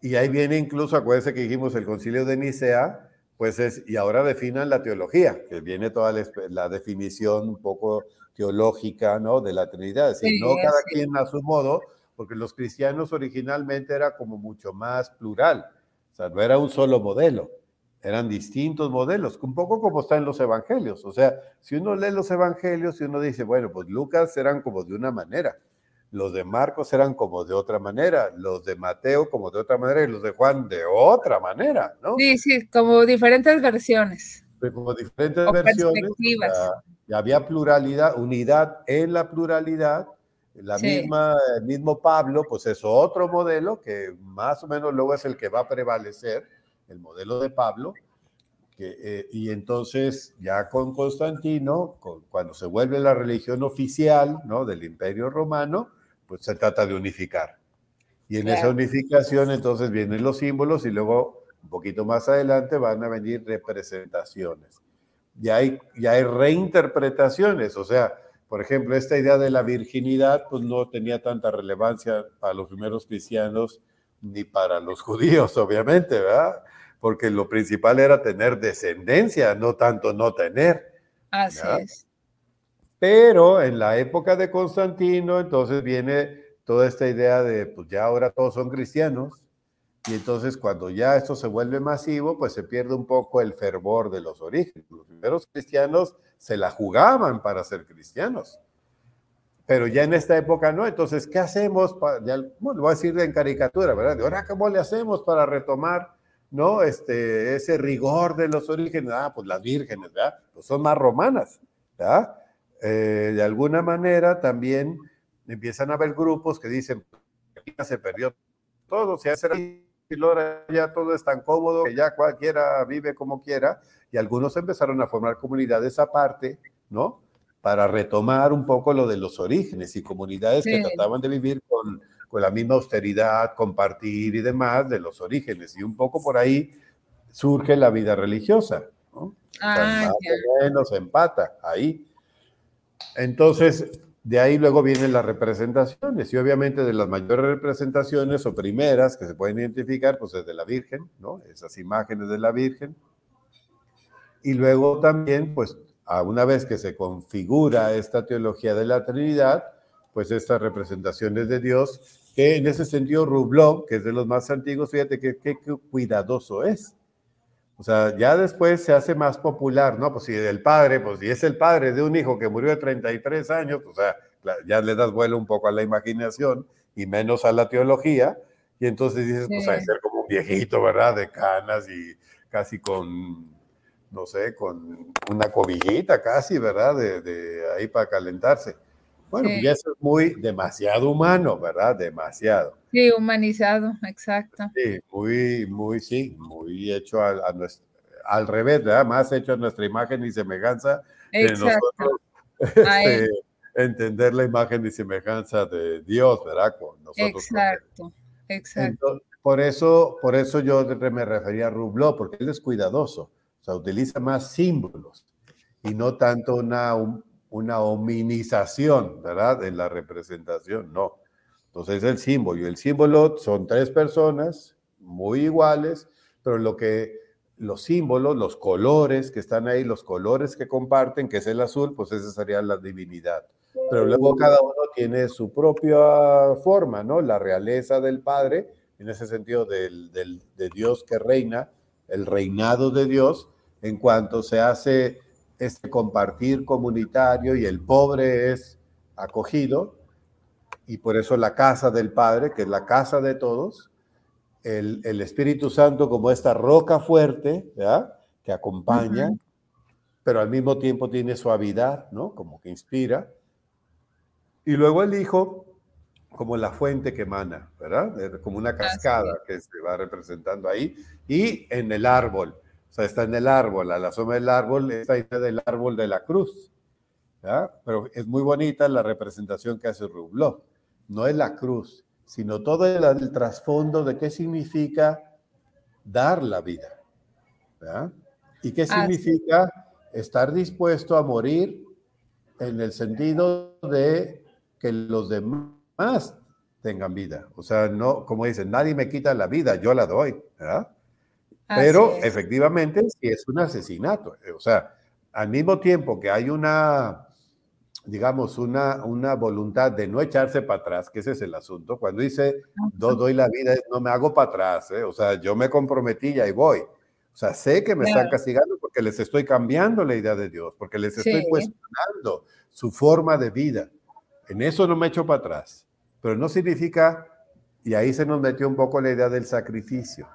Y ahí viene incluso, acuérdense que dijimos el concilio de Nicea, pues es, y ahora definan la teología, que viene toda la, definición un poco teológica, ¿no? De la Trinidad. Es decir, Sí, no cada sí. quien a su modo, porque los cristianos originalmente era como mucho más plural. O sea, no era un solo modelo, eran distintos modelos, un poco como está en los evangelios. O sea, si uno lee los evangelios y uno dice, bueno, pues Lucas eran como de una manera, los de Marcos eran como de otra manera, los de Mateo como de otra manera y los de Juan de otra manera, ¿no? Sí, sí, como diferentes versiones. Como diferentes O versiones. perspectivas. o sea, y había pluralidad, unidad en la pluralidad. La Sí. misma, el mismo Pablo, pues es otro modelo que más o menos luego es el que va a prevalecer, el modelo de Pablo. que, eh, y entonces ya con Constantino, con- cuando se vuelve la religión oficial ¿no? del Imperio Romano, pues se trata de unificar. Y en esa unificación entonces vienen los símbolos y luego un poquito más adelante van a venir representaciones. Ya hay, ya hay reinterpretaciones, o sea, por ejemplo, esta idea de la virginidad pues no tenía tanta relevancia para los primeros cristianos ni para los judíos, obviamente, ¿verdad? Porque lo principal era tener descendencia, no tanto no tener. Así es. Pero en la época de Constantino, entonces viene toda esta idea de, pues ya ahora todos son cristianos, y entonces cuando ya esto se vuelve masivo, pues se pierde un poco el fervor de los orígenes. Los primeros cristianos se la jugaban para ser cristianos, pero ya en esta época no. Entonces, ¿qué hacemos? ya, bueno, lo voy a decir en caricatura, ¿verdad? De ahora, ¿cómo le hacemos para retomar, no? Este, ese rigor de los orígenes. Ah, pues las vírgenes, ¿verdad? Pues son más romanas, ¿verdad? Eh, de alguna manera también empiezan a haber grupos que dicen, se perdió todo, se hace ahora ya todo es tan cómodo que ya cualquiera vive como quiera, y algunos empezaron a formar comunidades aparte, ¿no? Para retomar un poco lo de los orígenes y comunidades que trataban de vivir con, con la misma austeridad, compartir y demás de los orígenes, y un poco por ahí surge la vida religiosa, ¿no? O sea, Ah, más ya. o menos empata ahí. Entonces, de ahí luego vienen las representaciones, y obviamente de las mayores representaciones o primeras que se pueden identificar, pues es de la Virgen, ¿no? Esas imágenes de la Virgen. Y luego también, pues, a una vez que se configura esta teología de la Trinidad, pues estas representaciones de Dios, que en ese sentido Rubló, que es de los más antiguos, fíjate qué cuidadoso es. O sea, ya después se hace más popular, ¿no? Pues si el padre, pues si es el padre de un hijo que murió de 33 años, pues, o sea, ya le das vuelo un poco a la imaginación y menos a la teología, y entonces dices, pues Sí. hay que ser como un viejito, ¿verdad? De canas y casi con, no sé, con una cobijita casi, ¿verdad? De, de ahí para calentarse. Bueno, Sí. ya eso es muy demasiado humano, ¿verdad? Demasiado. Sí, humanizado, exacto. Sí, muy, muy, sí, muy hecho a, a nuestro, al revés, ¿verdad? Más hecho a nuestra imagen y semejanza de Exacto. nosotros A este, entender la imagen y semejanza de Dios, ¿verdad? Con nosotros. Exacto, exacto. Entonces, por eso, por eso yo me refería a Rubló, porque él es cuidadoso, o sea, utiliza más símbolos y no tanto una, un- una hominización, ¿verdad? En la representación, no. Entonces el símbolo, y el símbolo son tres personas muy iguales, pero lo que los símbolos, los colores que están ahí, los colores que comparten, que es el azul, pues esa sería la divinidad. pero luego cada uno tiene su propia forma, ¿no? La realeza del Padre, en ese sentido del, de Dios que reina, el reinado de Dios, en cuanto se hace este compartir comunitario y el pobre es acogido, y por eso la casa del Padre, que es la casa de todos, el, el Espíritu Santo como esta roca fuerte, ¿verdad? que acompaña, uh -huh. pero al mismo tiempo tiene suavidad, ¿no? Como que inspira. Y luego el Hijo como la fuente que emana, ¿verdad? Como una cascada que se va representando ahí. Y en el árbol, o sea, está en el árbol, a la sombra del árbol, está idea del árbol de la cruz. ¿verdad? Pero es muy bonita la representación que hace Rubló. No es la cruz, sino todo el, el trasfondo de qué significa dar la vida. ¿verdad? ¿Y qué significa ah, sí. estar dispuesto a morir en el sentido de que los demás tengan vida? O sea, no, como dicen, nadie me quita la vida, yo la doy, ¿verdad? Pero es. efectivamente sí es un asesinato. O sea, al mismo tiempo que hay una, digamos, una, una voluntad de no echarse para atrás, que ese es el asunto, cuando dice, no doy la vida, no me hago para atrás, ¿eh? o sea, yo me comprometí y ahí voy. O sea, sé que me claro. están castigando porque les estoy cambiando la idea de Dios, porque les estoy sí. cuestionando su forma de vida. En eso no me echo para atrás. Pero no significa, y ahí se nos metió un poco la idea del sacrificio,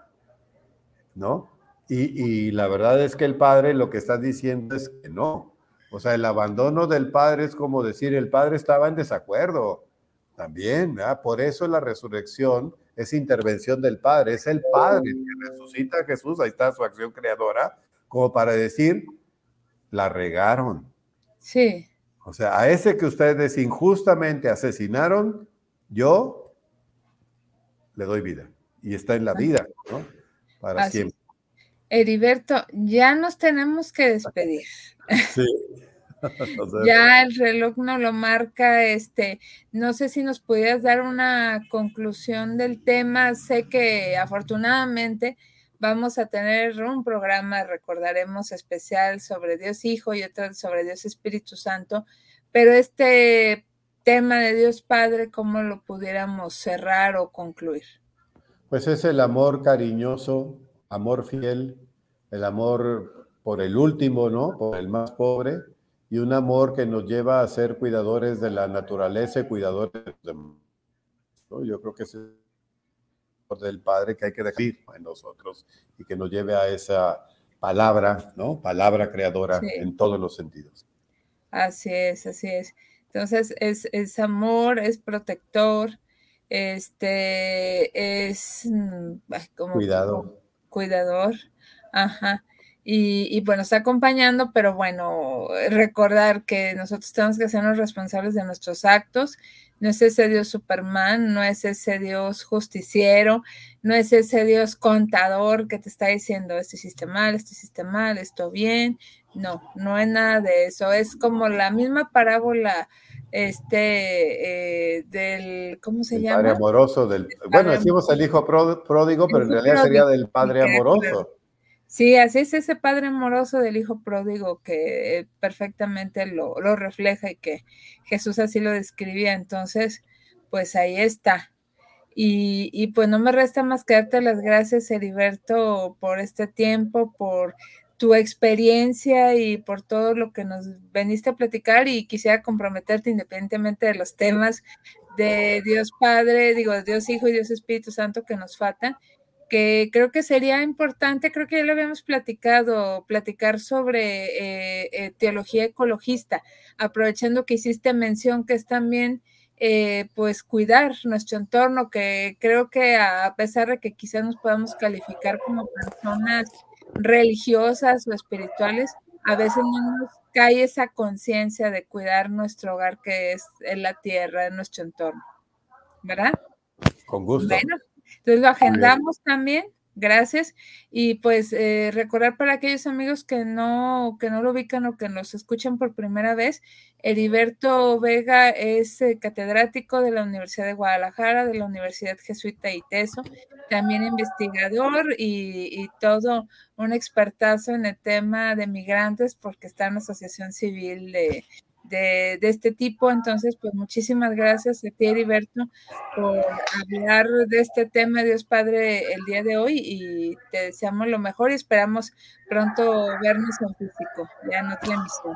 ¿no? Y, y la verdad es que el Padre lo que está diciendo es que no. O sea, el abandono del Padre es como decir, el Padre estaba en desacuerdo también, ¿verdad? Por eso la resurrección es intervención del Padre, es el Padre que resucita a Jesús, ahí está su acción creadora, como para decir, la regaron. Sí. O sea, a ese que ustedes injustamente asesinaron, yo le doy vida. Y está en la vida, ¿no? Para Así. siempre. Heriberto, ya nos tenemos que despedir. Sí. ya el reloj no lo marca, este, no sé si nos pudieras dar una conclusión del tema, sé que afortunadamente vamos a tener un programa, recordaremos especial sobre Dios Hijo y otro sobre Dios Espíritu Santo, pero este tema de Dios Padre, ¿cómo lo pudiéramos cerrar o concluir? Pues es el amor cariñoso, amor fiel, el amor por el último, ¿no? Por el más pobre, y un amor que nos lleva a ser cuidadores de la naturaleza y cuidadores de ¿no? Yo creo que es el del Padre que hay que dejar en nosotros y que nos lleve a esa palabra, ¿no? Palabra creadora sí. en todos los sentidos. Así es, así es. Entonces es, es amor, es protector, este es mm, como cuidado. cuidador, ajá. Y, y, bueno, está acompañando, pero bueno, recordar que nosotros tenemos que hacernos responsables de nuestros actos. No es ese Dios Superman, no es ese Dios justiciero, no es ese Dios contador que te está diciendo esto hiciste mal, esto hiciste mal, esto bien. No, no es nada de eso. Es como la misma parábola este eh, del ¿cómo se el llama? Padre amoroso del, el bueno, decimos el hijo pródigo, pero en realidad pródigo, sería del padre amoroso. Sí, así es ese padre amoroso del hijo pródigo que perfectamente lo, lo, refleja y que Jesús así lo describía. Entonces, pues ahí está. Y, y pues no me resta más que darte las gracias, Heriberto, por este tiempo, por tu experiencia y por todo lo que nos veniste a platicar y quisiera comprometerte independientemente de los temas de Dios Padre, digo, Dios Hijo y Dios Espíritu Santo que nos faltan que creo que sería importante, creo que ya lo habíamos platicado, platicar sobre eh, eh, teología ecologista, aprovechando que hiciste mención que es también, eh, pues, cuidar nuestro entorno, que creo que a pesar de que quizás nos podamos calificar como personas religiosas o espirituales, a veces no nos cae esa conciencia de cuidar nuestro hogar que es en la tierra, en nuestro entorno, ¿verdad? Con gusto. Bueno, entonces lo agendamos también, gracias. Y pues eh, recordar para aquellos amigos que no, que no lo ubican o que nos escuchan por primera vez, Heriberto Vega es eh, catedrático de la Universidad de Guadalajara, de la Universidad Jesuita ITESO, también investigador y, y todo un expertazo en el tema de migrantes porque está en la Asociación Civil de, de, este tipo. Entonces, pues muchísimas gracias a ti, Heriberto, por hablar de este tema, Dios Padre, el día de hoy y te deseamos lo mejor y esperamos pronto vernos en físico, ya en otra emisión.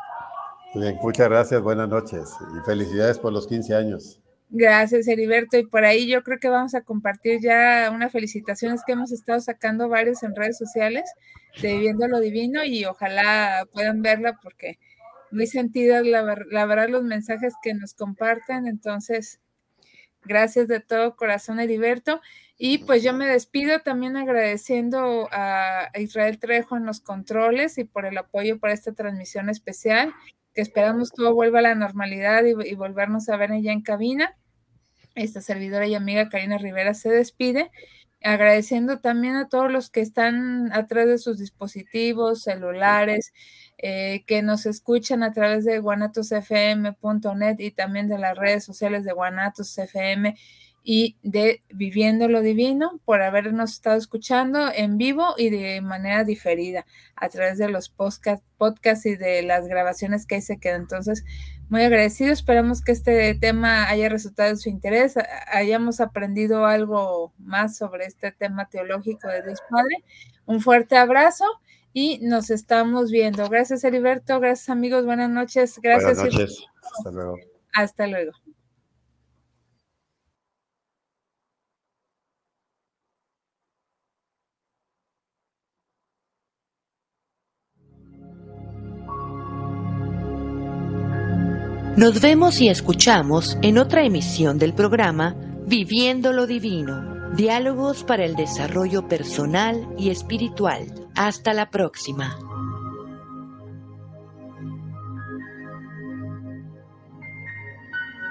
Bien, muchas gracias, buenas noches y felicidades por los 15 años. Gracias, Heriberto. Y por ahí yo creo que vamos a compartir ya unas felicitaciones que hemos estado sacando varios en redes sociales de Viviendo lo Divino y ojalá puedan verla porque muy sentidas la, la verdad los mensajes que nos comparten. Entonces, gracias de todo corazón, Heriberto. Y pues yo me despido también agradeciendo a Israel Trejo en los controles y por el apoyo para esta transmisión especial que esperamos todo vuelva a la normalidad y, volvernos a ver allá en cabina. Esta servidora y amiga Karina Rivera se despide, agradeciendo también a todos los que están atrás de sus dispositivos celulares, eh, que nos escuchan a través de guanatosfm.net y también de las redes sociales de Guanatos FM y de Viviendo lo Divino por habernos estado escuchando en vivo y de manera diferida a través de los podcasts y de las grabaciones que ahí se quedan. Entonces, muy agradecido. Esperamos que este tema haya resultado de su interés, hayamos aprendido algo más sobre este tema teológico de Dios Padre. Un fuerte abrazo y nos estamos viendo. Gracias, Heriberto. Gracias, amigos. Buenas noches. Gracias. Buenas noches. Hasta luego. Hasta luego. Nos vemos y escuchamos en otra emisión del programa Viviendo lo Divino, diálogos para el desarrollo personal y espiritual. Hasta la próxima.